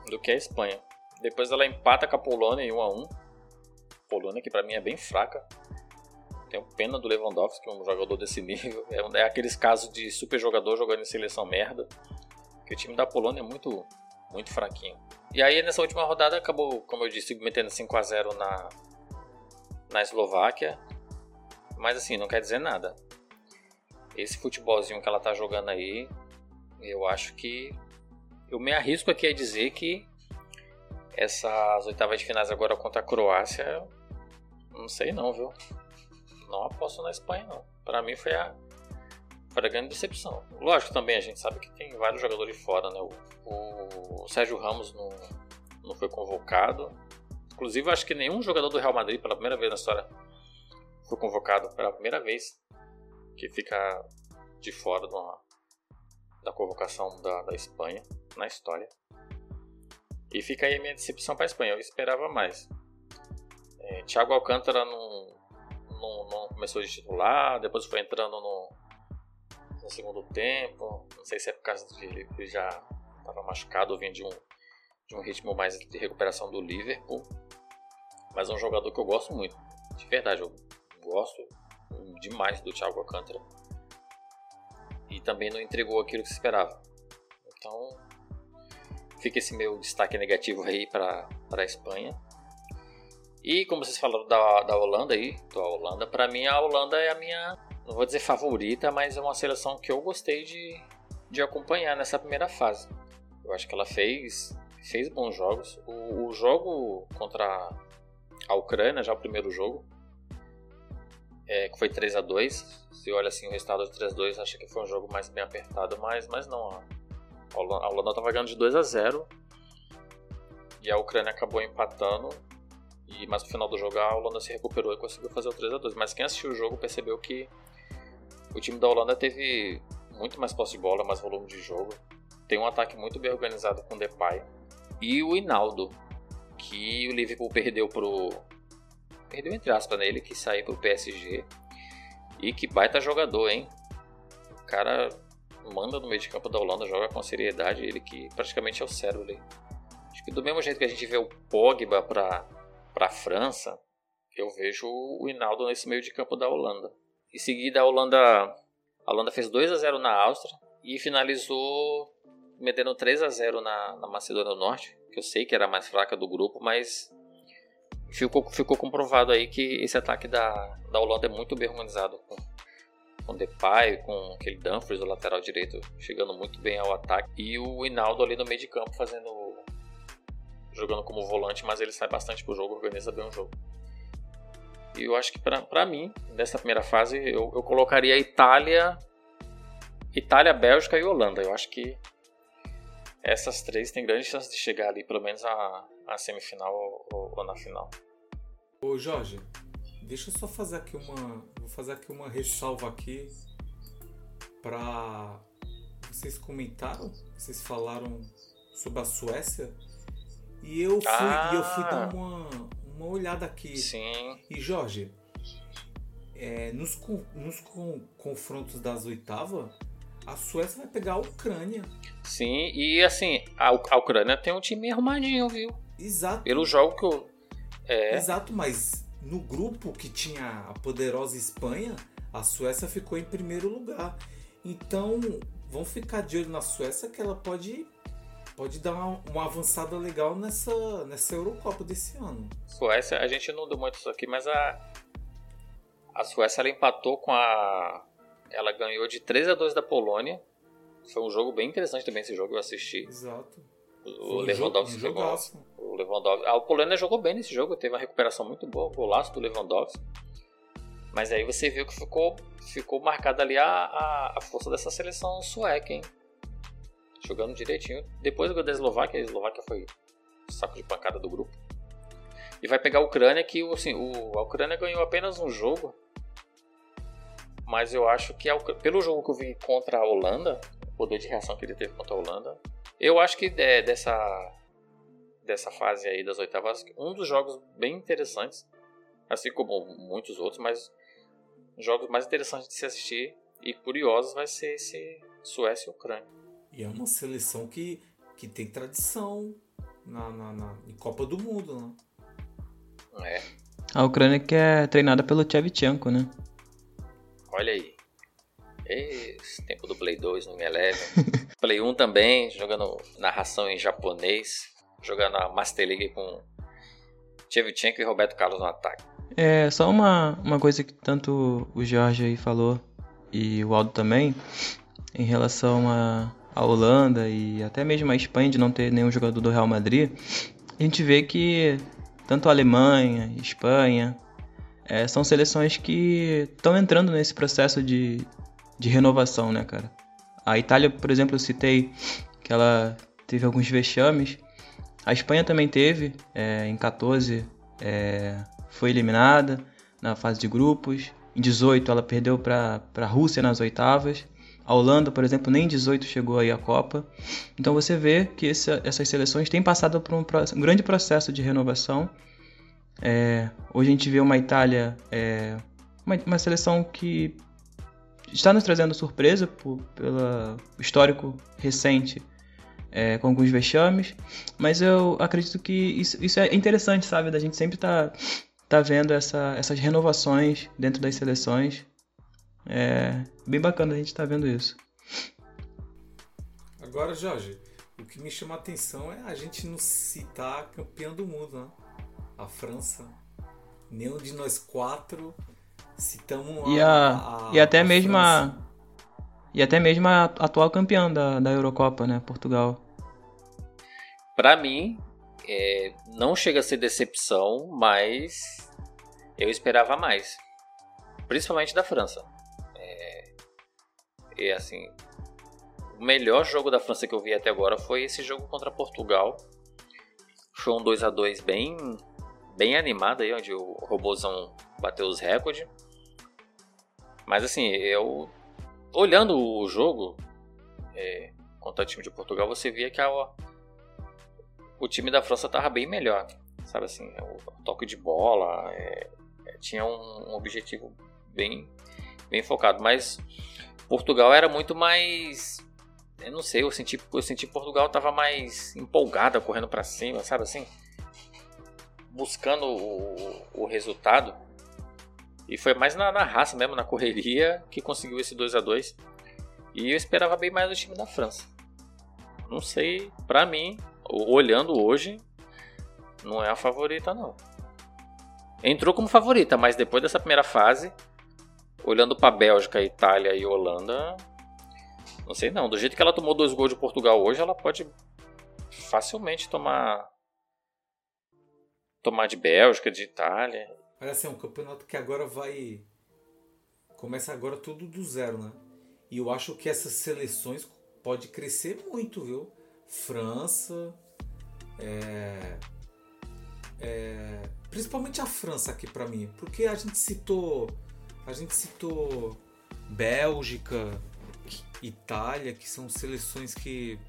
do que a Espanha. Depois ela empata com a Polônia em 1 a 1. Polônia que para mim é bem fraca. Tenho pena do Lewandowski, um jogador desse nível. É, é aqueles casos de super jogador jogando em seleção merda. Que o time da Polônia é muito muito fraquinho. E aí nessa última rodada acabou, como eu disse, metendo 5 a 0 na na Eslováquia. Mas assim, não quer dizer nada. Esse futebolzinho que ela tá jogando aí, eu acho que eu me arrisco aqui a dizer que essas oitavas de finais agora contra a Croácia, não sei não, viu? Não aposto na Espanha não. Para mim foi a foi a grande decepção. Lógico também a gente sabe que tem vários jogadores fora, né? O, o Sérgio Ramos não, não foi convocado. Inclusive acho que nenhum jogador do Real Madrid pela primeira vez na história foi convocado pela primeira vez que fica de fora uma, da convocação da, da Espanha na história. E fica aí a minha decepção para a Espanha. Eu esperava mais. É, Thiago Alcântara não, não, não, começou de titular, depois foi entrando no, no segundo tempo. Não sei se é por causa de ele já estava machucado ou vinha de um, de um ritmo mais de recuperação do Liverpool. Mas é um jogador que eu gosto muito. De verdade, eu gosto demais do Thiago Alcântara. E também não entregou aquilo que se esperava. Então, fica esse meu destaque negativo aí para a Espanha. E como vocês falaram da, da Holanda aí, da Holanda, para mim a Holanda é a minha, não vou dizer favorita, mas é uma seleção que eu gostei de, de acompanhar nessa primeira fase. Eu acho que ela fez, fez bons jogos. O, o jogo contra a Ucrânia, já o primeiro jogo, é, que foi 3 a 2 Se olha assim o resultado de 3 a 2 acha que foi um jogo mais bem apertado, mas, mas não. A Holanda estava ganhando de 2 a 0 e a Ucrânia acabou empatando. E, mas no final do jogo a Holanda se recuperou e conseguiu fazer o 3 a 2 Mas quem assistiu o jogo percebeu que o time da Holanda teve muito mais posse de bola, mais volume de jogo. Tem um ataque muito bem organizado com o Depay. E o Hinaldo, que o Liverpool perdeu pro. Perdeu entre aspas nele, né? que saiu pro PSG. E que baita jogador, hein? O cara manda no meio de campo da Holanda, joga com seriedade, ele que praticamente é o cérebro ali. Acho que do mesmo jeito que a gente vê o Pogba para a França, eu vejo o Hinaldo nesse meio de campo da Holanda. Em seguida a Holanda, a Holanda fez 2 a 0 na Áustria e finalizou metendo 3 a 0 na, na Macedônia do Norte, que eu sei que era a mais fraca do grupo, mas ficou, ficou comprovado aí que esse ataque da, da Holanda é muito bem organizado. Com, com Depay, com aquele Dumfries, o lateral direito, chegando muito bem ao ataque. E o Hinaldo ali no meio de campo fazendo. jogando como volante, mas ele sai bastante pro jogo, organiza bem o jogo. E eu acho que para mim, nessa primeira fase, eu, eu colocaria Itália, Itália, Bélgica e Holanda. Eu acho que essas três têm grande chance de chegar ali, pelo menos a, a semifinal ou, ou, na final. Ô Jorge, deixa eu só fazer aqui uma, vou fazer aqui uma ressalva aqui para vocês comentaram, vocês falaram sobre a Suécia e eu fui, ah, eu fui dar uma, uma olhada aqui. Sim. E Jorge, é, nos, nos confrontos das oitavas, a Suécia vai pegar a Ucrânia. Sim, e assim, a, a Ucrânia tem um time arrumadinho, viu? Exato. Pelo jogo que eu. É... Exato, mas no grupo que tinha a poderosa Espanha, a Suécia ficou em primeiro lugar. Então, vamos ficar de olho na Suécia que ela pode pode dar uma, uma, avançada legal nessa, nessa Eurocopa desse ano. Suécia, a gente não deu muito isso aqui, mas a, a Suécia ela empatou com a. Ela ganhou de 3 a 2 da Polônia. Foi um jogo bem interessante também esse jogo, eu assisti. Exato. O Lewandowski um jogou. O Lewandowski. A Polônia jogou bem nesse jogo, teve uma recuperação muito boa, golaço do Lewandowski. Mas aí você viu que ficou, ficou marcada ali a, a, a força dessa seleção sueca, hein? Jogando direitinho. Depois da Eslováquia, a Eslováquia foi o saco de pancada do grupo. E vai pegar a Ucrânia, que assim, o, a Ucrânia ganhou apenas um jogo. Mas eu acho que, a, pelo jogo que eu vi contra a Holanda, poder de reação que ele teve contra a Holanda. Eu acho que é, dessa, dessa fase aí das oitavas, um dos jogos bem interessantes, assim como muitos outros, mas jogos mais interessantes de se assistir e curiosos vai ser esse Suécia e Ucrânia. E é uma seleção que, que tem tradição na, na, na em Copa do Mundo, né? É. A Ucrânia que é treinada pelo Tchevchenko, né? Olha aí. Esse tempo do Play 2 no Me Eleven. Play 1 também, jogando narração em japonês. Jogando a Master League com Tchevchenko e Roberto Carlos no ataque. É, só uma, uma coisa que tanto o Jorge aí falou e o Aldo também, em relação a, a Holanda e até mesmo a Espanha de não ter nenhum jogador do Real Madrid, a gente vê que tanto a Alemanha, Espanha, é, são seleções que estão entrando nesse processo de, de renovação, né, cara? A Itália, por exemplo, eu citei que ela teve alguns vexames. A Espanha também teve, é, em 14 é, foi eliminada na fase de grupos. Em 18 ela perdeu para a Rússia nas oitavas. A Holanda, por exemplo, nem em 18 chegou aí à Copa. Então você vê que esse, essas seleções têm passado por um, um grande processo de renovação. É, hoje a gente vê uma Itália, é, uma, uma, seleção que está nos trazendo surpresa por, pelo histórico recente é, com alguns vexames, mas eu acredito que isso, isso é interessante, sabe? Da gente sempre estar tá, tá vendo essa, essas renovações dentro das seleções. É bem bacana a gente estar tá vendo isso. Agora, Jorge, o que me chama a atenção é a gente não citar campeão do mundo, né? A França. Nenhum de nós quatro citamos e a, a, a e até a mesmo França. a e até mesmo a atual campeã da, da Eurocopa, né? Portugal. Para mim, é, não chega a ser decepção, mas eu esperava mais. Principalmente da França. É, e assim, o melhor jogo da França que eu vi até agora foi esse jogo contra Portugal. Foi um 2 a 2 bem bem animado aí, onde o Robozão bateu os recordes. Mas assim, eu olhando o jogo é, contra o time de Portugal, você via que a, o time da França estava bem melhor. Sabe assim, o toque de bola é, é, tinha um, um, objetivo bem, bem focado. Mas Portugal era muito mais. Eu não sei, eu senti, eu senti Portugal estava mais empolgada, correndo para cima, sabe assim? Buscando o, o resultado. E foi mais na, na, raça mesmo, na correria, que conseguiu esse 2 a 2 E eu esperava bem mais do time da França. Não sei, pra mim, olhando hoje, não é a favorita não. Entrou como favorita, mas depois dessa primeira fase, olhando para Bélgica, Itália e Holanda, não sei não. Do jeito que ela tomou dois gols de Portugal hoje, ela pode facilmente tomar tomar de Bélgica, de Itália. Parece é um campeonato que agora vai. Começa agora tudo do zero, né? E eu acho que essas seleções pode crescer muito, viu? França. É, é, principalmente a França aqui para mim, porque a gente citou a gente citou Bélgica, Itália, que são seleções que,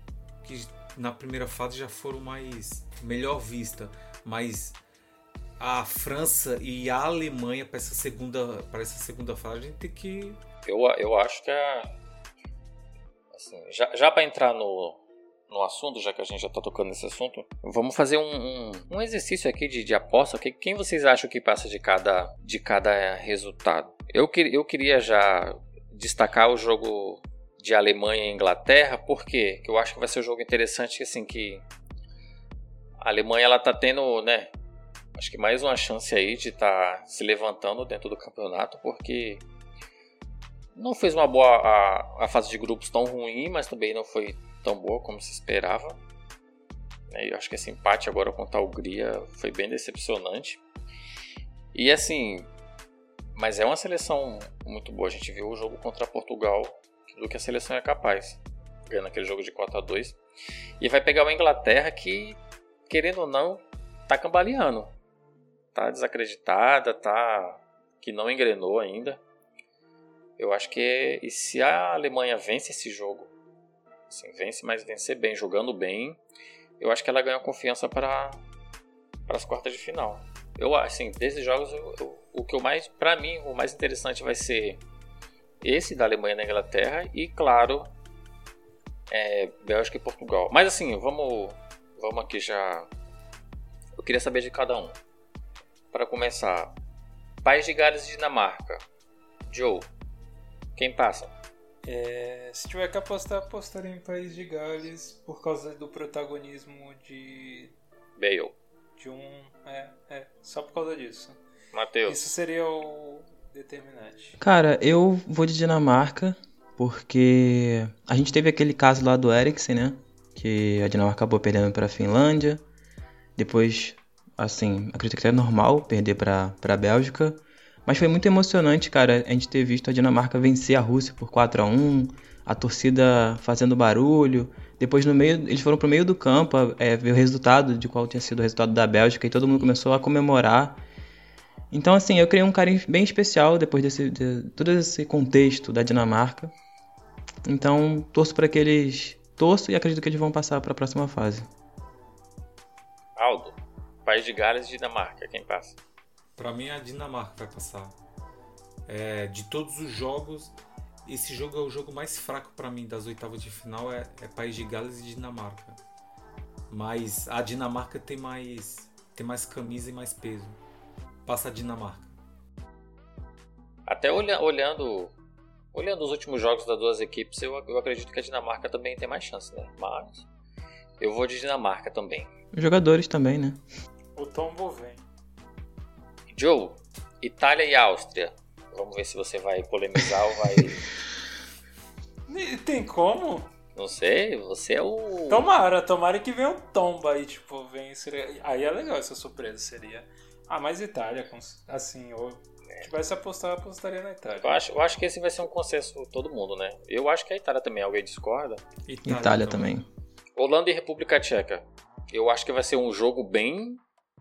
que na primeira fase já foram mais melhor vista, mas a França e a Alemanha para essa segunda para essa segunda fase a gente tem que eu, eu acho que é assim, já, já para entrar no, no assunto, já que a gente já está tocando nesse assunto, vamos fazer um, um, um exercício aqui de, de aposta. Que, quem vocês acham que passa de cada, de cada resultado? Eu, que, eu queria já destacar o jogo de Alemanha e Inglaterra, porque eu acho que vai ser um jogo interessante, assim, que a Alemanha ela tá tendo, né, acho que mais uma chance aí de estar tá se levantando dentro do campeonato, porque não fez uma boa a, a, fase de grupos tão ruim, mas também não foi tão boa como se esperava. Eu acho que esse empate agora contra a Hungria foi bem decepcionante. E assim, mas é uma seleção muito boa. A gente viu o jogo contra Portugal, do que a seleção é capaz, ganhando aquele jogo de 4 a 2 E vai pegar a Inglaterra que, querendo ou não, tá cambaleando tá desacreditada, tá que não engrenou ainda. Eu acho que e se a Alemanha vence esse jogo Assim, vence, mas vencer bem, jogando bem. Eu acho que ela ganha confiança para as quartas de final. Eu assim, desses jogos, eu, eu, o que eu mais, para mim, o mais interessante vai ser esse da Alemanha na Inglaterra e, claro, é, Bélgica e Portugal. Mas assim, vamos, vamos aqui já. Eu queria saber de cada um. Para começar, País de Gales e Dinamarca. Joe, quem passa? É, se tiver que apostar, apostaria em País de Gales por causa do protagonismo de. Bale. De um. É, é, só por causa disso. Matheus. Isso seria o determinante. Cara, eu vou de Dinamarca, porque a gente teve aquele caso lá do Eriksen, né? Que a Dinamarca acabou perdendo para a Finlândia. Depois, assim, acredito que é normal perder para a Bélgica. Mas foi muito emocionante, cara, a gente ter visto a Dinamarca vencer a Rússia por 4 a 1 a torcida fazendo barulho. Depois, no meio, eles foram pro meio do campo é, ver o resultado de qual tinha sido o resultado da Bélgica e todo mundo começou a comemorar. Então, assim, eu criei um carinho bem especial depois desse de, todo esse contexto da Dinamarca. Então, torço para que eles. Torço e acredito que eles vão passar para a próxima fase. Aldo, País de Gales e Dinamarca, quem passa? Para mim, a Dinamarca vai passar. É, de todos os jogos, esse jogo é o jogo mais fraco para mim das oitavas de final é, é, País de Gales e Dinamarca. Mas a Dinamarca tem mais tem mais camisa e mais peso. Passa a Dinamarca. Até olha, olhando olhando os últimos jogos das duas equipes, eu, eu acredito que a Dinamarca também tem mais chance, né? Mas eu vou de Dinamarca também. Os jogadores também, né? O Tom vem. Joe, Itália e Áustria. Vamos ver se você vai polemizar ou vai. Tem como? Não sei, você é o. Tomara, tomara que venha um tomba aí, tipo, vem. Aí é legal essa surpresa, seria. Ah, mas Itália, assim, eu tivesse apostar, apostaria na Itália. Eu acho, eu acho que esse vai ser um consenso todo mundo, né? Eu acho que a Itália também, alguém discorda? Itália, Itália também. Holanda e República Tcheca. Eu acho que vai ser um jogo bem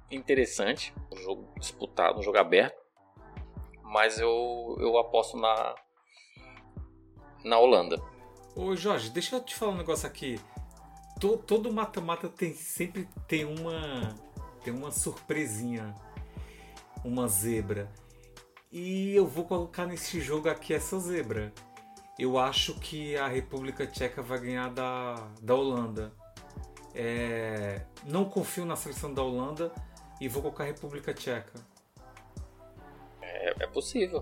interessante, um jogo disputado, um jogo aberto. Mas eu, eu aposto na, na Holanda. Ô Jorge, deixa eu te falar um negócio aqui. Todo, todo mata-mata tem sempre tem uma tem uma surpresinha, uma zebra. E eu vou colocar nesse jogo aqui essa zebra. Eu acho que a República Tcheca vai ganhar da, da Holanda. É, não confio na seleção da Holanda e vou colocar a República Tcheca. É, possível.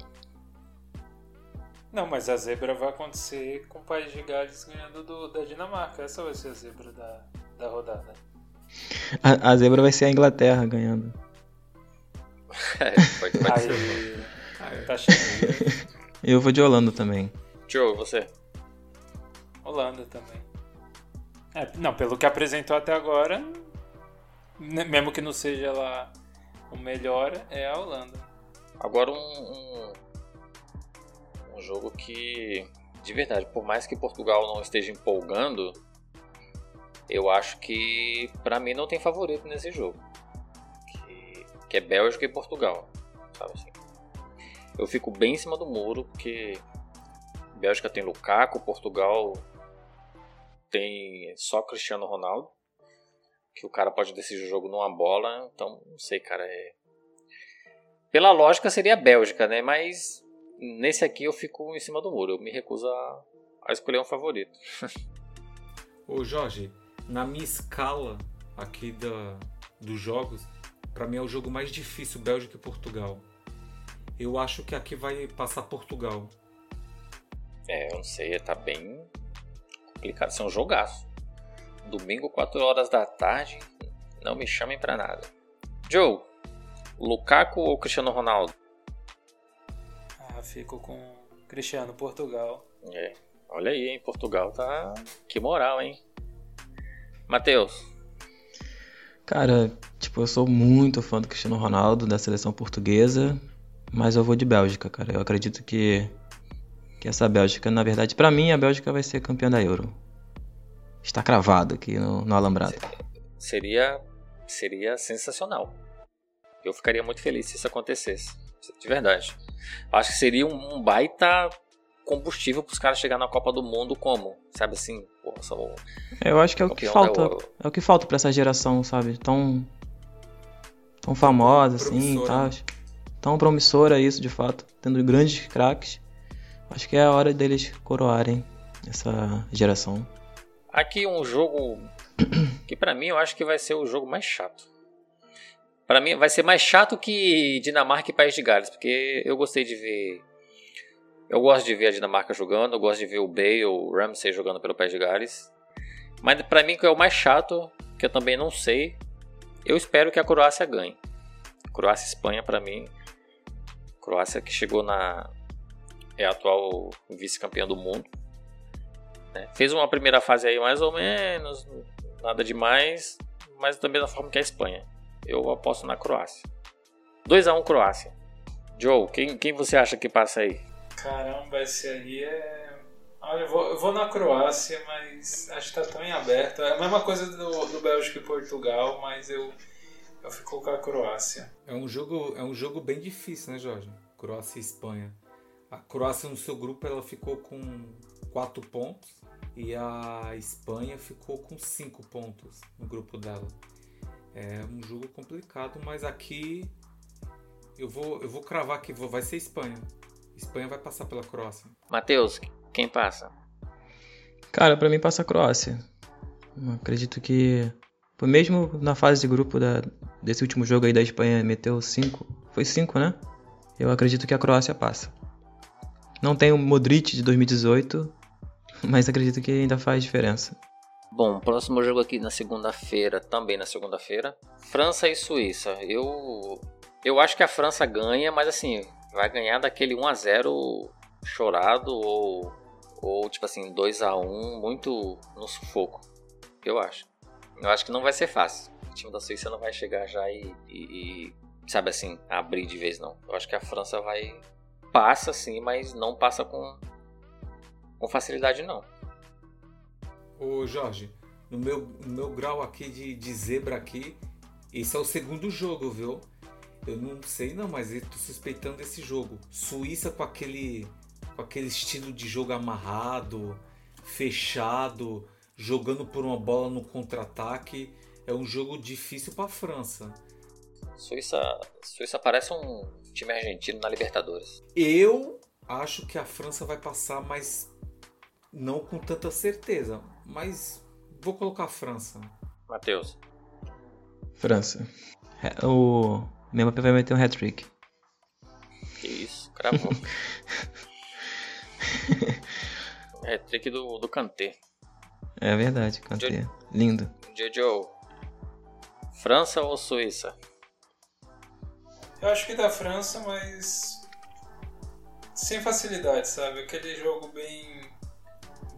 Não, mas a zebra vai acontecer com o País de Gales ganhando do, da Dinamarca. Essa vai ser a zebra da, da rodada. A, a zebra vai ser a Inglaterra ganhando. é, pode, pode Aí, ser. Aí, tá cheio. Eu vou de Holanda também. Joe, você? Holanda também. É, não, pelo que apresentou até agora, mesmo que não seja lá o melhor, é a Holanda. Agora um, um, um jogo que, de verdade, por mais que Portugal não esteja empolgando, eu acho que para mim não tem favorito nesse jogo. Que, que, é Bélgica e Portugal. Sabe assim? Eu fico bem em cima do muro, porque Bélgica tem Lukaku, Portugal tem só Cristiano Ronaldo. Que o cara pode decidir o jogo numa bola. Então, não sei, cara. É, pela lógica seria a Bélgica, né? Mas nesse aqui eu fico em cima do muro. Eu me recuso a, a escolher um favorito. Ô Jorge, na minha escala aqui da, dos jogos, para mim é o jogo mais difícil Bélgica e Portugal. Eu acho que aqui vai passar Portugal. É, eu não sei, tá bem complicado. Isso é um jogaço. Domingo, 4 horas da tarde, não me chamem pra nada. Joe, Lukaku ou Cristiano Ronaldo? Ah, fico com Cristiano Portugal. É. Olha aí, hein? Portugal tá. Que moral, hein? Matheus. Cara, tipo, eu sou muito fã do Cristiano Ronaldo, da seleção portuguesa, mas eu vou de Bélgica, cara. Eu acredito que que essa Bélgica, na verdade, para mim a Bélgica vai ser campeã da Euro. Está cravado aqui no, no alambrado. Seria seria sensacional. Eu ficaria muito feliz se isso acontecesse. De verdade. Acho que seria um baita combustível para os caras chegar na Copa do Mundo como, sabe assim, porra, são Eu acho que é o que falta, é o que falta para essa geração, sabe? Tão tão famosa assim, tá? Tão promissora isso, de fato, tendo grandes craques. Acho que é a hora deles coroarem essa geração. Aqui um jogo que para mim eu acho que vai ser o jogo mais chato. Para mim vai ser mais chato que Dinamarca e País de Gales, porque eu gostei de ver eu gosto de ver a Dinamarca jogando, eu gosto de ver o Bale, o Ramsey jogando pelo País de Gales. Mas para mim que é o mais chato, que eu também não sei, eu espero que a Croácia ganhe. Croácia e Espanha para mim. Croácia que chegou na é a atual vice-campeã do mundo. Né? Fez uma primeira fase aí mais ou menos, nada demais, mas da mesma forma que a Espanha. Eu aposto na Croácia. 2 a 1 Croácia. Joe, quem, quem você acha que passa aí? Caramba, esse aí é. Olha, eu vou, eu vou na Croácia, mas acho que tá tão em aberto. É a mesma coisa do, do Bélgica e Portugal, mas eu, eu fico com a Croácia. É um jogo, é um jogo bem difícil, né, Jorge? Croácia e Espanha. A Croácia no seu grupo ela ficou com 4 pontos e a Espanha ficou com 5 pontos no grupo dela. É um jogo complicado, mas aqui eu vou, eu vou cravar que vai ser Espanha. Espanha vai passar pela Croácia. Matheus, quem passa? Cara, para mim passa a Croácia. Eu acredito que mesmo na fase de grupo da, desse último jogo aí da Espanha meteu 5. Foi 5, né? Eu acredito que a Croácia passa. Não tem o Modric de 2018, mas acredito que ainda faz diferença. Bom, próximo jogo aqui na segunda-feira, também na segunda-feira, França e Suíça. Eu eu acho que a França ganha, mas assim, vai ganhar daquele 1 a 0 chorado ou ou tipo assim, 2 a 1 muito no sufoco. Eu acho. Eu acho que não vai ser fácil. O time da Suíça não vai chegar já e, e, e sabe assim, abrir de vez não. Eu acho que a França vai passa sim, mas não passa com, com facilidade não. Ô Jorge, no meu, no meu grau aqui de, de zebra aqui, esse é o segundo jogo, viu? Eu não sei não, mas eu tô suspeitando desse jogo. Suíça com aquele com aquele estilo de jogo amarrado, fechado, jogando por uma bola no contra-ataque, é um jogo difícil para a França. Suíça, Suíça parece um time argentino na Libertadores. Eu acho que a França vai passar, mas não com tanta certeza. Mas vou colocar a França. Matheus. França. O Mbappé vai meter um hat-trick. Que isso, cravou. hat-trick do, do Kanté. É verdade, Kanté. Jo... Lindo. Jojo. França ou Suíça? Eu acho que da França, mas sem facilidade, sabe? Aquele jogo bem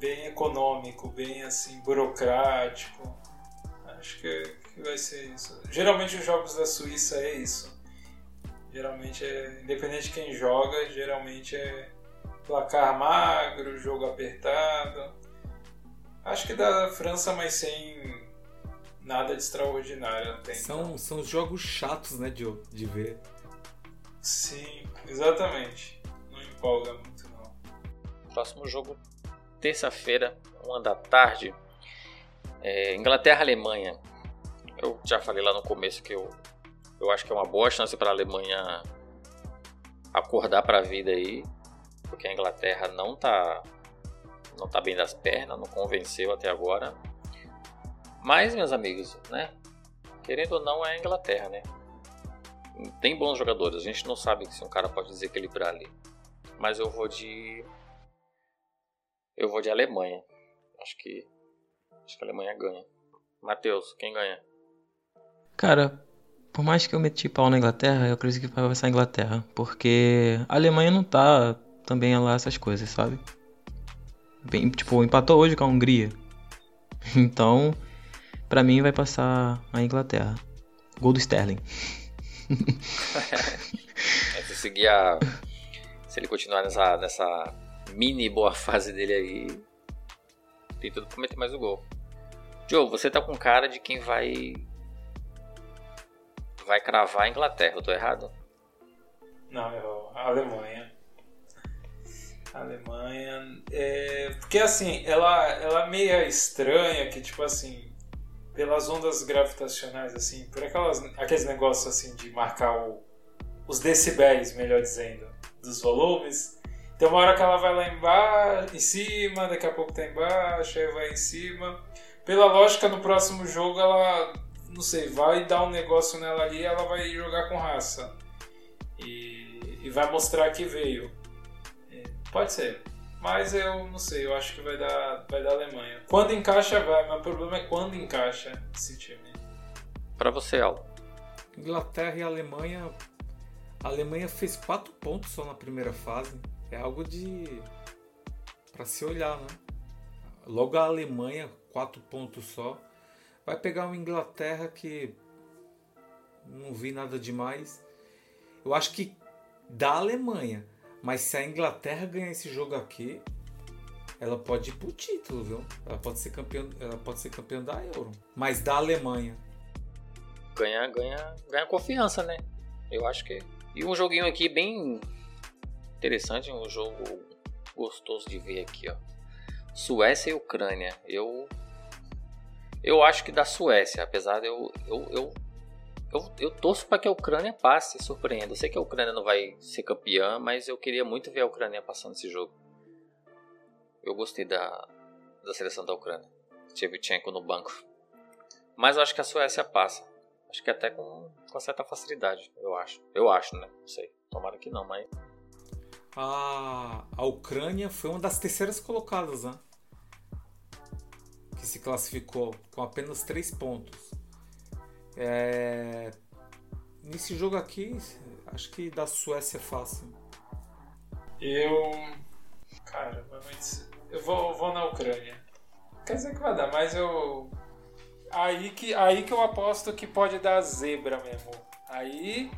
bem econômico, bem assim burocrático. Acho que, que vai ser isso. Geralmente os jogos da Suíça é isso. Geralmente é independente de quem joga, geralmente é placar magro, jogo apertado. Acho que da França, mas sem nada de extraordinário até são, então. São jogos chatos, né, de, de ver. Sim, exatamente. Não empolga muito, não. Próximo jogo, terça-feira, uma da tarde. É, Inglaterra-Alemanha. Eu já falei lá no começo que eu, eu acho que é uma boa chance para a Alemanha acordar para a vida aí, porque a Inglaterra não tá não tá bem das pernas, não convenceu até agora. Mas, meus amigos, né? Querendo ou não, é a Inglaterra, né? Tem bons jogadores, a gente não sabe se um cara pode desequilibrar ali. Mas eu vou de. Eu vou de Alemanha. Acho que. Acho que a Alemanha ganha. Matheus, quem ganha? Cara, por mais que eu meti pau na Inglaterra, eu acredito que vai ser a Inglaterra. Porque a Alemanha não tá também lá essas coisas, sabe? Bem, tipo, empatou hoje com a Hungria. Então, Pra mim vai passar a Inglaterra. Gol do Sterling. é, se seguir a. Se ele continuar nessa, nessa mini boa fase dele aí, tem tudo pra meter mais o gol. Joe, você tá com cara de quem vai. Vai cravar a Inglaterra, eu tô errado? Não, eu, a Alemanha. Alemanha. É, porque assim, ela, ela é meio estranha que, tipo assim, pelas ondas gravitacionais, assim, por aquelas, aqueles negócios assim de marcar o, os decibéis, melhor dizendo, dos volumes. Tem uma hora que ela vai lá embaixo, em cima, daqui a pouco tá embaixo, aí vai em cima. Pela lógica, no próximo jogo ela, não sei, vai dar um negócio nela ali ela vai jogar com raça. E, e vai mostrar que veio. É, pode ser. Mas eu não sei, eu acho que vai dar, vai dar Alemanha. Quando encaixa, vai, mas o problema é quando encaixa esse time. Para você, Al. Inglaterra e Alemanha. A Alemanha fez 4 pontos só na primeira fase. É algo de. para se olhar, né? Logo a Alemanha, 4 pontos só. Vai pegar uma Inglaterra que. não vi nada demais. Eu acho que da Alemanha. Mas se a Inglaterra ganhar esse jogo aqui, ela pode ir pro título, viu? Ela pode ser campeã, ela pode ser campeã da Euro. Mas da Alemanha. Ganha, ganha, ganha confiança, né? Eu acho que. E um joguinho aqui bem interessante, um jogo gostoso de ver aqui, ó. Suécia e Ucrânia. Eu eu acho que da Suécia, apesar de eu eu, eu eu, eu torço para que a Ucrânia passe surpreenda. Eu sei que a Ucrânia não vai ser campeã, mas eu queria muito ver a Ucrânia passando esse jogo. Eu gostei da, da seleção da Ucrânia. Shevchenko no banco. Mas eu acho que a Suécia passa. Acho que até com, com certa facilidade, eu acho. Eu acho, né? Não sei. Tomara que não, mas. A, a Ucrânia foi uma das terceiras colocadas, né? Que se classificou com apenas três pontos. É... Nesse jogo aqui, acho que da Suécia é fácil. Eu. Cara, eu vou, vou na Ucrânia. Quer dizer que vai dar, mas eu. Aí que, aí que eu aposto que pode dar zebra mesmo. Aí.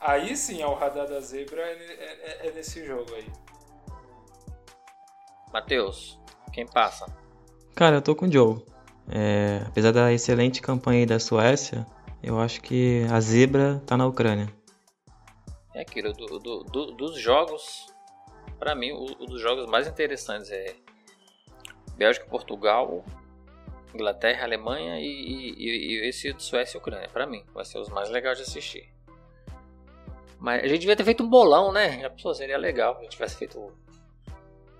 Aí sim, o radar da zebra é, é, é nesse jogo aí. Matheus, quem passa? Cara, eu tô com o Joe. É, apesar da excelente campanha da Suécia, eu acho que a zebra tá na Ucrânia. É aquilo, do, do, do, dos jogos, para mim, o, o, dos jogos mais interessantes é Bélgica, Portugal, Inglaterra, Alemanha e, e, e esse de Suécia e Ucrânia. Para mim, vai ser os mais legais de assistir. Mas a gente devia ter feito um bolão, né? Já pensou, seria legal se a gente tivesse feito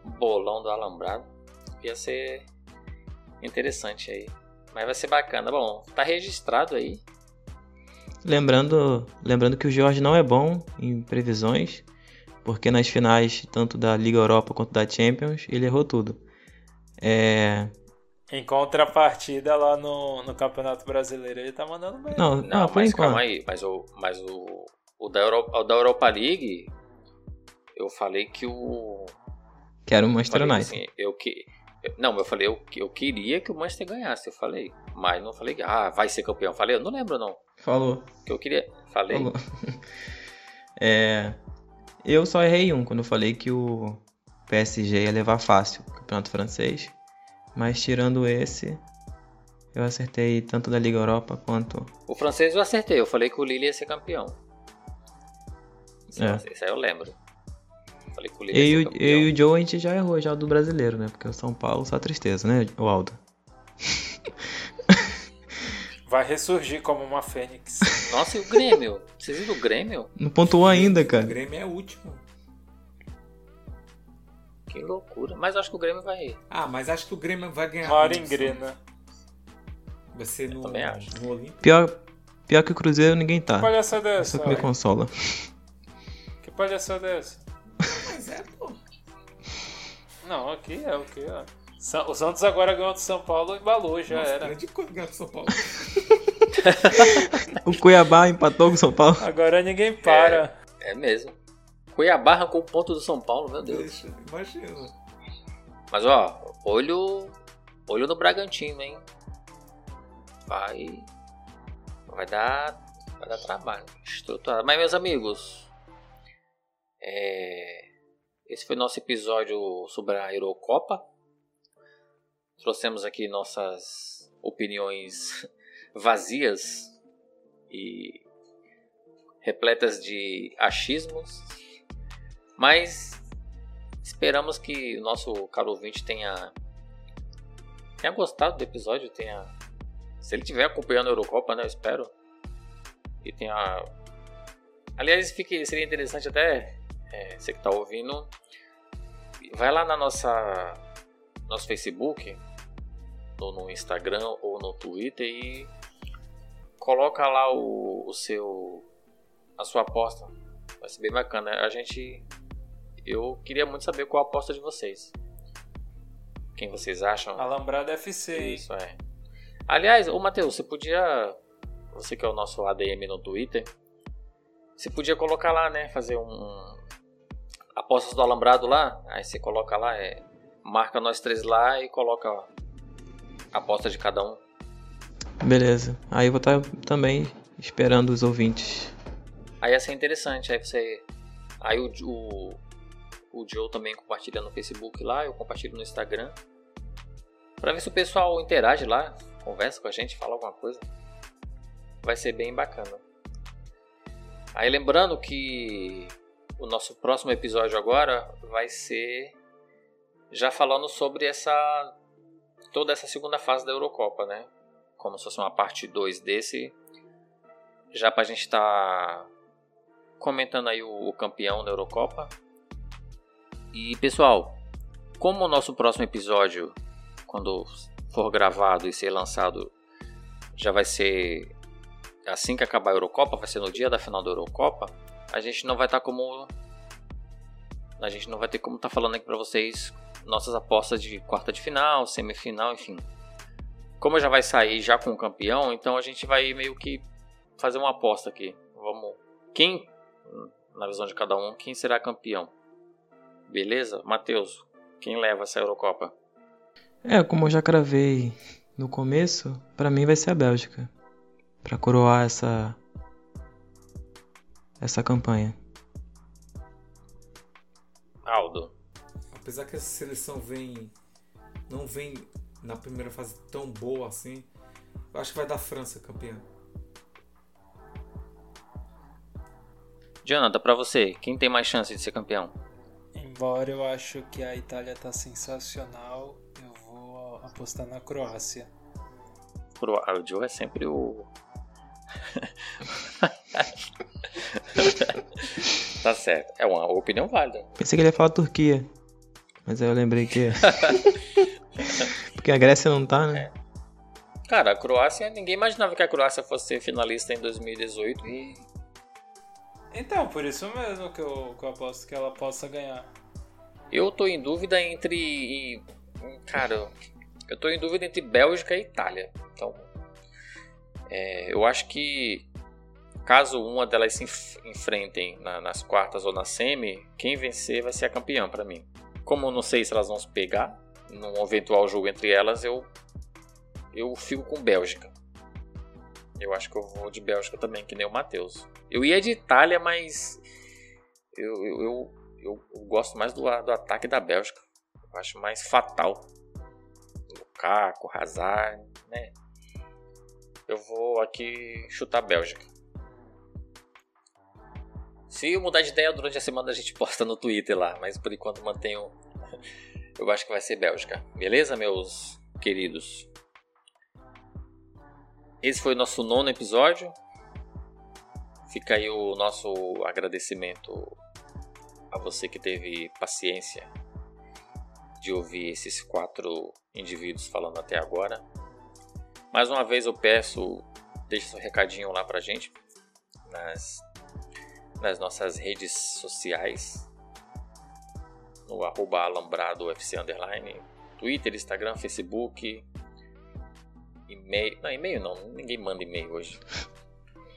um bolão do Alambrado. Ia ser interessante aí. Mas vai ser bacana. Bom, tá registrado aí. Lembrando, lembrando que o Jorge não é bom em previsões, porque nas finais, tanto da Liga Europa quanto da Champions, ele errou tudo. É... Em contrapartida, lá no, no Campeonato Brasileiro, ele tá mandando bem. Não, não, não mas calma aí. Mas, o, mas o, o, da Europa, o da Europa League, eu falei que o. Quero o Manchester United. Assim, eu que não, eu falei, eu, eu queria que o Manchester ganhasse, eu falei. Mas não falei, ah, vai ser campeão. Eu falei, eu não lembro não. Falou. Que eu queria. Falei. Falou. é, eu só errei um quando eu falei que o PSG ia levar fácil o campeonato francês. Mas tirando esse, eu acertei tanto da Liga Europa quanto. O francês eu acertei, eu falei que o Lille ia ser campeão. Isso, é. isso aí eu lembro. Falei com o eu, eu e o Joe a gente já errou já do brasileiro, né? Porque o São Paulo só tristeza, né, o Aldo? Vai ressurgir como uma fênix. Nossa, e o Grêmio? Vocês viram o Grêmio? Não pontuou ainda, cara. O Grêmio é o último. Que loucura. Mas acho que o Grêmio vai. Ah, mas acho que o Grêmio vai ganhar. Uma hora engrena. Vai ser no, também acho. no Olímpico. Pior, pior que o Cruzeiro ninguém tá. Que palhaçada é essa? Isso que me consola. Palhaçada é essa? Mas é, pô. Não, aqui é o que, ó. O Santos agora ganhou do São Paulo e embalou, já Nossa, era. De quanto ganhou do São Paulo? o Cuiabá empatou com o São Paulo. Agora ninguém para. É, é mesmo. Cuiabá arrancou o ponto do São Paulo, meu Deus. Deixa, imagina. Mas ó, olho. Olho no Bragantino, hein? Vai. Vai dar. Vai dar trabalho. Estruturado. Mas, meus amigos, é... Esse foi nosso episódio sobre a Eurocopa. Trouxemos aqui nossas opiniões vazias e repletas de achismos, mas Esperamos que o nosso caro ouvinte tenha, tenha gostado do episódio, tenha. Se ele estiver acompanhando a Eurocopa, né? Eu espero. E tenha. Aliás, fique, seria interessante até. É, você que está ouvindo. Vai lá na nossa. Nosso Facebook, ou no Instagram ou no Twitter e coloca lá o, o seu a sua aposta. Vai ser bem bacana. A gente eu queria muito saber qual a aposta de vocês. Quem vocês acham? Alambrada FC. Isso é. Aliás, ô Matheus, você podia você que é o nosso ADM no Twitter, você podia colocar lá, né, fazer um apostas do alambrado lá, aí você coloca lá, é, marca nós três lá e coloca a aposta de cada um. Beleza. Aí eu vou estar também esperando os ouvintes. Aí ia ser interessante. Aí você. Aí o, o, o Joe também compartilha no Facebook lá, eu compartilho no Instagram. Pra ver se o pessoal interage lá, conversa com a gente, fala alguma coisa. Vai ser bem bacana. Aí lembrando que o nosso próximo episódio agora vai ser já falando sobre essa toda essa segunda fase da Eurocopa, né? Como se fosse uma parte 2 desse. Já pra gente estar tá comentando aí o, o campeão da Eurocopa. E pessoal, como o nosso próximo episódio, quando for gravado e ser lançado, já vai ser assim que acabar a Eurocopa, vai ser no dia da final da Eurocopa, a gente não vai estar tá como a gente não vai ter como estar tá falando aqui para vocês nossas apostas de quarta de final, semifinal, enfim. Como já vai sair já com o campeão, então a gente vai meio que fazer uma aposta aqui. Vamos. Quem, na visão de cada um, quem será campeão? Beleza? Matheus, quem leva essa Eurocopa? É, como eu já cravei no começo, para mim vai ser a Bélgica. para coroar essa essa campanha. Aldo apesar que essa seleção vem não vem na primeira fase tão boa assim, eu acho que vai dar França campeã. Jonathan, para você, quem tem mais chance de ser campeão? Embora eu acho que a Itália tá sensacional, eu vou apostar na Croácia. O Joe é sempre o. tá certo. É uma opinião válida. Pensei que ele ia falar Turquia. Mas aí eu lembrei que. Porque a Grécia não tá, né? É. Cara, a Croácia, ninguém imaginava que a Croácia fosse ser finalista em 2018 e. Então, por isso mesmo que eu, que eu aposto que ela possa ganhar. Eu tô em dúvida entre. Cara, eu tô em dúvida entre Bélgica e Itália. Então. É, eu acho que caso uma delas se enfrentem na, nas quartas ou na semi, quem vencer vai ser a campeã para mim. Como eu não sei se elas vão se pegar, num eventual jogo entre elas, eu eu fico com Bélgica. Eu acho que eu vou de Bélgica também, que nem o Matheus. Eu ia de Itália, mas eu, eu, eu, eu gosto mais do, do ataque da Bélgica. Eu acho mais fatal. Lukaku, Hazard, né? Eu vou aqui chutar Bélgica. Se eu mudar de ideia durante a semana, a gente posta no Twitter lá. Mas por enquanto mantenho. Eu acho que vai ser Bélgica. Beleza, meus queridos? Esse foi o nosso nono episódio. Fica aí o nosso agradecimento a você que teve paciência de ouvir esses quatro indivíduos falando até agora. Mais uma vez eu peço, deixe seu recadinho lá pra gente nas nas nossas redes sociais, no arroba alambrado UFC underline, Twitter, Instagram, Facebook, e-mail. Não, e-mail não, ninguém manda e-mail hoje.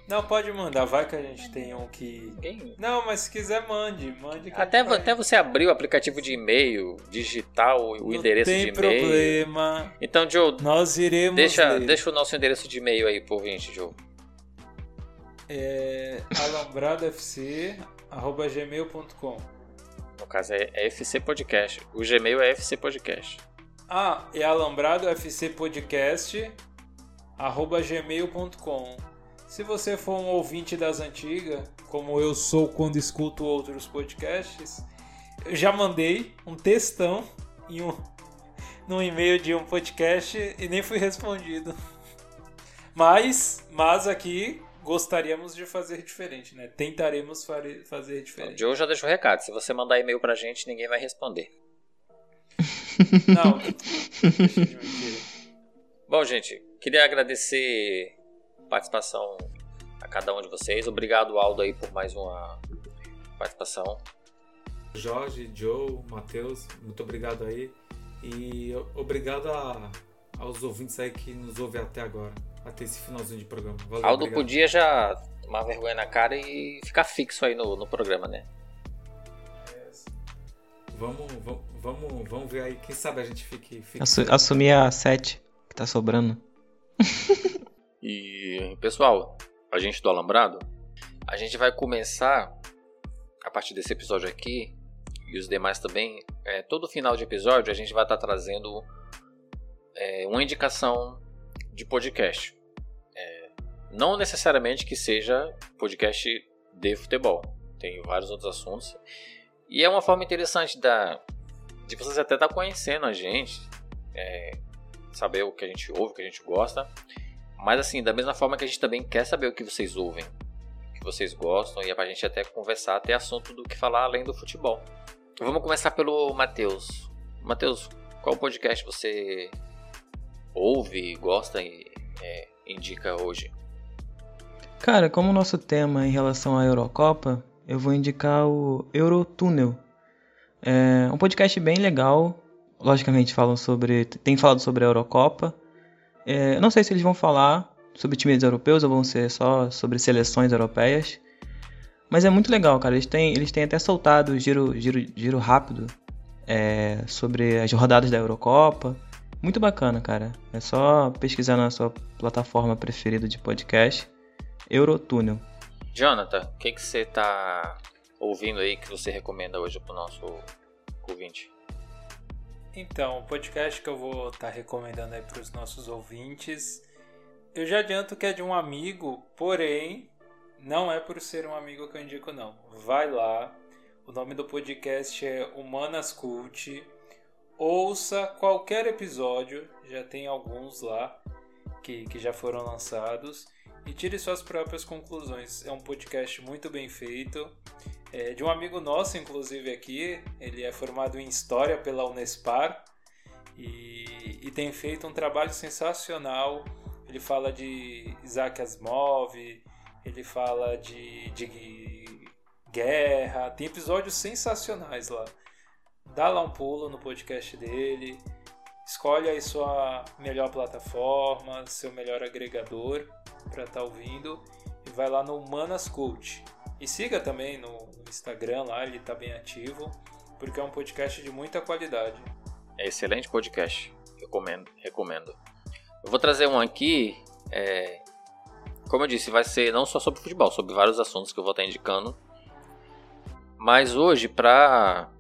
Não, pode mandar, vai que a gente tem um que. Ninguém... Não, mas se quiser, mande. mande até, até você abrir o aplicativo de e-mail, digitar o, o endereço de e-mail. Não tem problema. Então, Joe. Nós iremos. Deixa, ler. deixa o nosso endereço de e-mail aí por gente, Joe é alambradofc.gmail.com No caso é, é FC Podcast. O Gmail é FC Podcast. Ah, é alambradofcpodcast.gmail.com Se você for um ouvinte das antigas, como eu sou quando escuto outros podcasts, Eu já mandei um textão em um, num e-mail de um podcast e nem fui respondido. Mas, mas aqui gostaríamos de fazer diferente, né? Tentaremos fazer diferente. O Joe já deixou o recado. Se você mandar e-mail pra gente, ninguém vai responder. Não. Bom, gente, queria agradecer a participação a cada um de vocês. Obrigado, Aldo, aí, por mais uma participação. Jorge, Joe, Matheus, muito obrigado aí. E obrigado a, aos ouvintes aí que nos ouvem até agora, até esse finalzinho de programa. Valeu, Aldo obrigado. podia já tomar vergonha na cara e ficar fixo aí no, no programa, né? Vamos, vamos, vamos, vamos ver aí, quem sabe a gente fique. fique... Assu assumir a 7 que tá sobrando. e, pessoal, a gente do Alambrado, a gente vai começar, a partir desse episódio aqui, e os demais também, é, todo final de episódio a gente vai estar tá trazendo é, uma indicação de podcast. Não necessariamente que seja podcast de futebol, tem vários outros assuntos. E é uma forma interessante da, de vocês até estar tá conhecendo a gente, é, saber o que a gente ouve, o que a gente gosta. Mas assim, da mesma forma que a gente também quer saber o que vocês ouvem, o que vocês gostam, e é pra gente até conversar, ter assunto do que falar além do futebol. Vamos começar pelo Matheus. Matheus, qual podcast você ouve, gosta e é, indica hoje? Cara, como o nosso tema em relação à Eurocopa, eu vou indicar o Eurotúnel. É um podcast bem legal. Logicamente falam sobre. Tem falado sobre a Eurocopa. É, não sei se eles vão falar sobre times europeus ou vão ser só sobre seleções europeias. Mas é muito legal, cara. Eles têm, eles têm até soltado giro, giro, giro rápido é, sobre as rodadas da Eurocopa. Muito bacana, cara. É só pesquisar na sua plataforma preferida de podcast. Eurotúnel. Jonathan, o que, que você tá ouvindo aí que você recomenda hoje pro nosso ouvinte? Então, o podcast que eu vou estar tá recomendando aí para os nossos ouvintes, eu já adianto que é de um amigo, porém não é por ser um amigo que eu indico não. Vai lá. O nome do podcast é Humanas Cult. Ouça qualquer episódio, já tem alguns lá que, que já foram lançados e tire suas próprias conclusões. É um podcast muito bem feito. É de um amigo nosso, inclusive, aqui. Ele é formado em História pela Unespar e, e tem feito um trabalho sensacional. Ele fala de Isaac Asimov, ele fala de, de guerra, tem episódios sensacionais lá. Dá lá um pulo no podcast dele, escolhe aí sua melhor plataforma, seu melhor agregador para estar tá ouvindo e vai lá no Humanas Cult. E siga também no Instagram lá, ele está bem ativo, porque é um podcast de muita qualidade. É excelente podcast, recomendo, recomendo. Eu vou trazer um aqui, é, como eu disse, vai ser não só sobre futebol, sobre vários assuntos que eu vou estar indicando. Mas hoje, para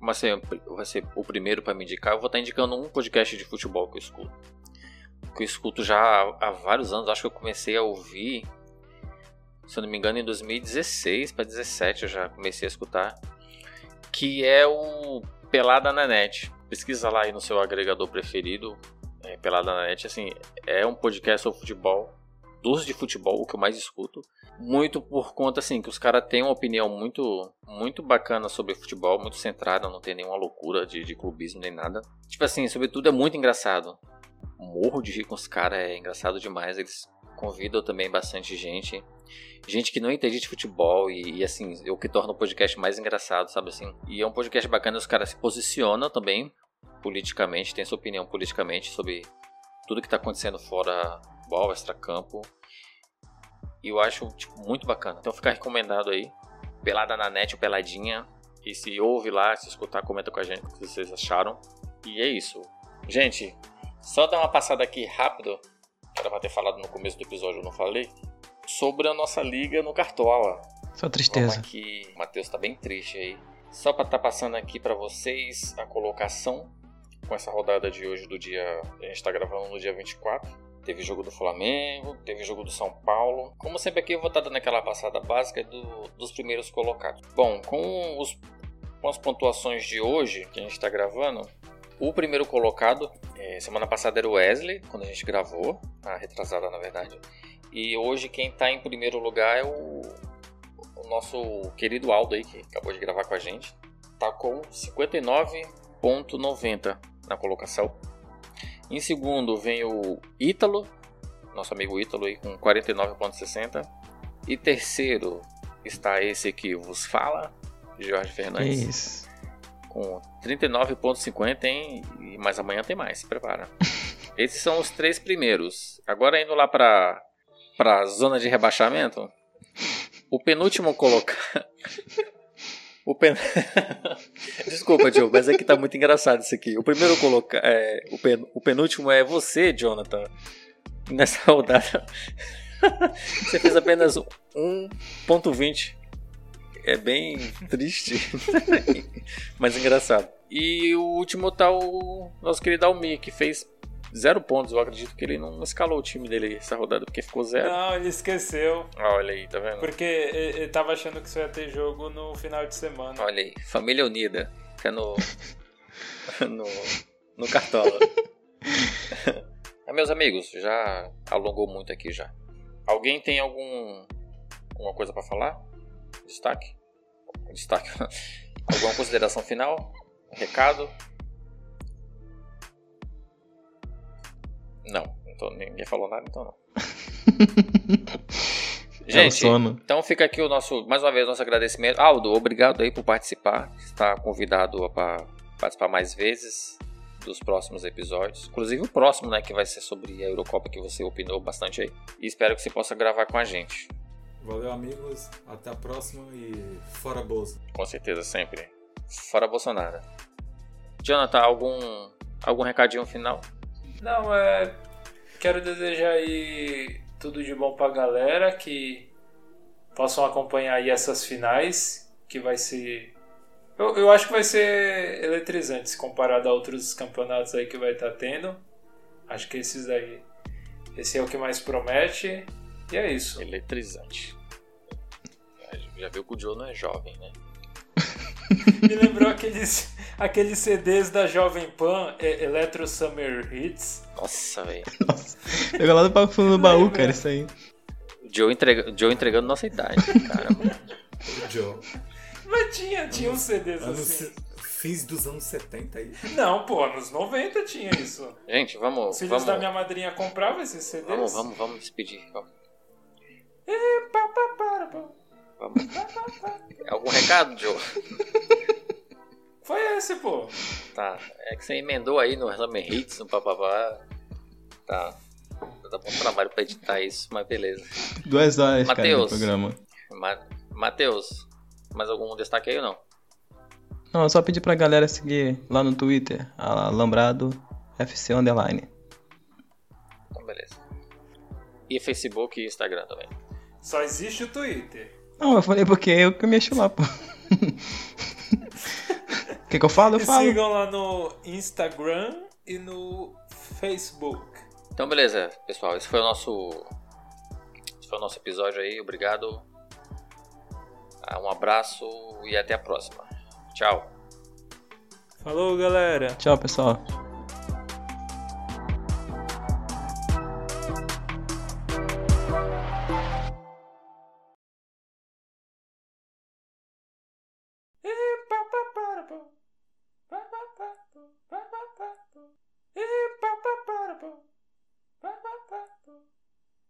vai ser, vai ser o primeiro para me indicar, eu vou estar indicando um podcast de futebol que eu escuto. Que eu escuto já há, há vários anos, acho que eu comecei a ouvir se eu não me engano, em 2016 para 2017 eu já comecei a escutar, que é o Pelada na Net. Pesquisa lá aí no seu agregador preferido, é, Pelada na Net. Assim, é um podcast sobre futebol, dos de futebol, o que eu mais escuto. Muito por conta, assim, que os caras têm uma opinião muito muito bacana sobre futebol, muito centrada, não tem nenhuma loucura de, de clubismo nem nada. Tipo assim, sobretudo é muito engraçado. Morro de rir com os caras, é engraçado demais. Eles convidam também bastante gente gente que não entende de futebol e, e, assim, é o que torna o podcast mais engraçado, sabe assim? E é um podcast bacana, os caras se posicionam também politicamente, tem sua opinião politicamente sobre tudo que tá acontecendo fora futebol, extra-campo. E eu acho tipo, muito bacana. Então fica recomendado aí. Pelada na net ou peladinha. E se ouve lá, se escutar, comenta com a gente o que vocês acharam. E é isso. Gente, só dar uma passada aqui rápido. Era pra ter falado no começo do episódio, eu não falei sobre a nossa liga no Cartola. Só tristeza. Aqui, o Matheus tá bem triste aí. Só para estar tá passando aqui para vocês a colocação com essa rodada de hoje do dia. A gente está gravando no dia 24. Teve jogo do Flamengo, teve jogo do São Paulo. Como sempre aqui eu vou estar tá dando aquela passada básica do, dos primeiros colocados. Bom, com os com as pontuações de hoje, que a gente está gravando, o primeiro colocado, é, semana passada era o Wesley, quando a gente gravou, a retrasada na verdade. E hoje quem está em primeiro lugar é o, o, nosso querido Aldo aí, que acabou de gravar com a gente. Tá com 59.90 na colocação. Em segundo vem o Ítalo, nosso amigo Ítalo aí com 49.60. E terceiro está esse que vos fala, Jorge Fernandes. Isso. Com 39.50, hein? Mas amanhã tem mais, se prepara. Esses são os três primeiros. Agora indo lá para para zona de rebaixamento, o penúltimo colocado. O pen... Desculpa, Diogo, mas é que tá muito engraçado isso aqui. O primeiro colocar, é, o, pen... o penúltimo é você, Jonathan. Nessa rodada, você fez apenas 1.20. É bem triste, mas engraçado. E o último tá o nosso querido Almir, que fez zero pontos. Eu acredito que ele não escalou o time dele essa rodada porque ficou zero. Não, ele esqueceu. Ah, olha aí, tá vendo? Porque ele tava achando que só ia ter jogo no final de semana. Olha aí, família unida. Fica no. no. no cartola. Meus amigos, já alongou muito aqui já. Alguém tem algum. alguma coisa pra falar? Destaque? Destaque. Alguma consideração final? Recado? Não, então, ninguém falou nada, então não. É Gente, sono. então fica aqui o nosso, mais uma vez, nosso agradecimento. Aldo, obrigado aí por participar. Está convidado para participar mais vezes dos próximos episódios. Inclusive o próximo, né, que vai ser sobre a Eurocopa que você opinou bastante aí. E espero que você possa gravar com a gente. Valeu, amigos. Até a próxima e fora Bolsa. Com certeza, sempre. Fora Bolsonaro. Jonathan, algum algum recadinho final? Não, é. Quero desejar aí tudo de bom pra galera que possam acompanhar aí essas finais, que vai ser. Eu, eu acho que vai ser eletrizante se comparado a outros campeonatos aí que vai estar tendo. Acho que esses aí. Esse é o que mais promete. E é isso. Eletrizante. Já viu que o Joe não é jovem, né? Me lembrou aqueles, aqueles CDs da Jovem Pan, é, Electro Summer Hits. Nossa, velho. Pegou lá do fundo do baú, Lembra? cara, isso aí. Joe, entrega, Joe entregando nossa idade, cara. Joe. Mas tinha, tinha uns CDs Anos, assim. fins dos anos 70 aí. Não, pô, nos 90 tinha isso. Gente, vamos. Os filhos vamos, da minha madrinha compravam esses CDs. vamos, vamos, vamos despedir. Vamos. Pá, pá, para, pá. Vamos. Algum recado, Joe? Foi esse, pô. Tá. É que você emendou aí no Summer Hits, no papapá. Tá. Dá bom trabalho pra editar isso, mas beleza. Duas horas, cara, Mateus. do programa. Ma Matheus, mais algum destaque aí ou não? Não, é só pedir pra galera seguir lá no Twitter, Alambrado FC Underline. Então, beleza. E Facebook e Instagram também. Só existe o Twitter. Não, eu falei porque eu que mexo lá, pô. O que, que eu falo? Eu falo. sigam lá no Instagram e no Facebook. Então, beleza, pessoal. Esse foi o nosso. Esse foi o nosso episódio aí. Obrigado. Ah, Um abraço e até a próxima. Tchau. Falou, galera. Tchau, pessoal.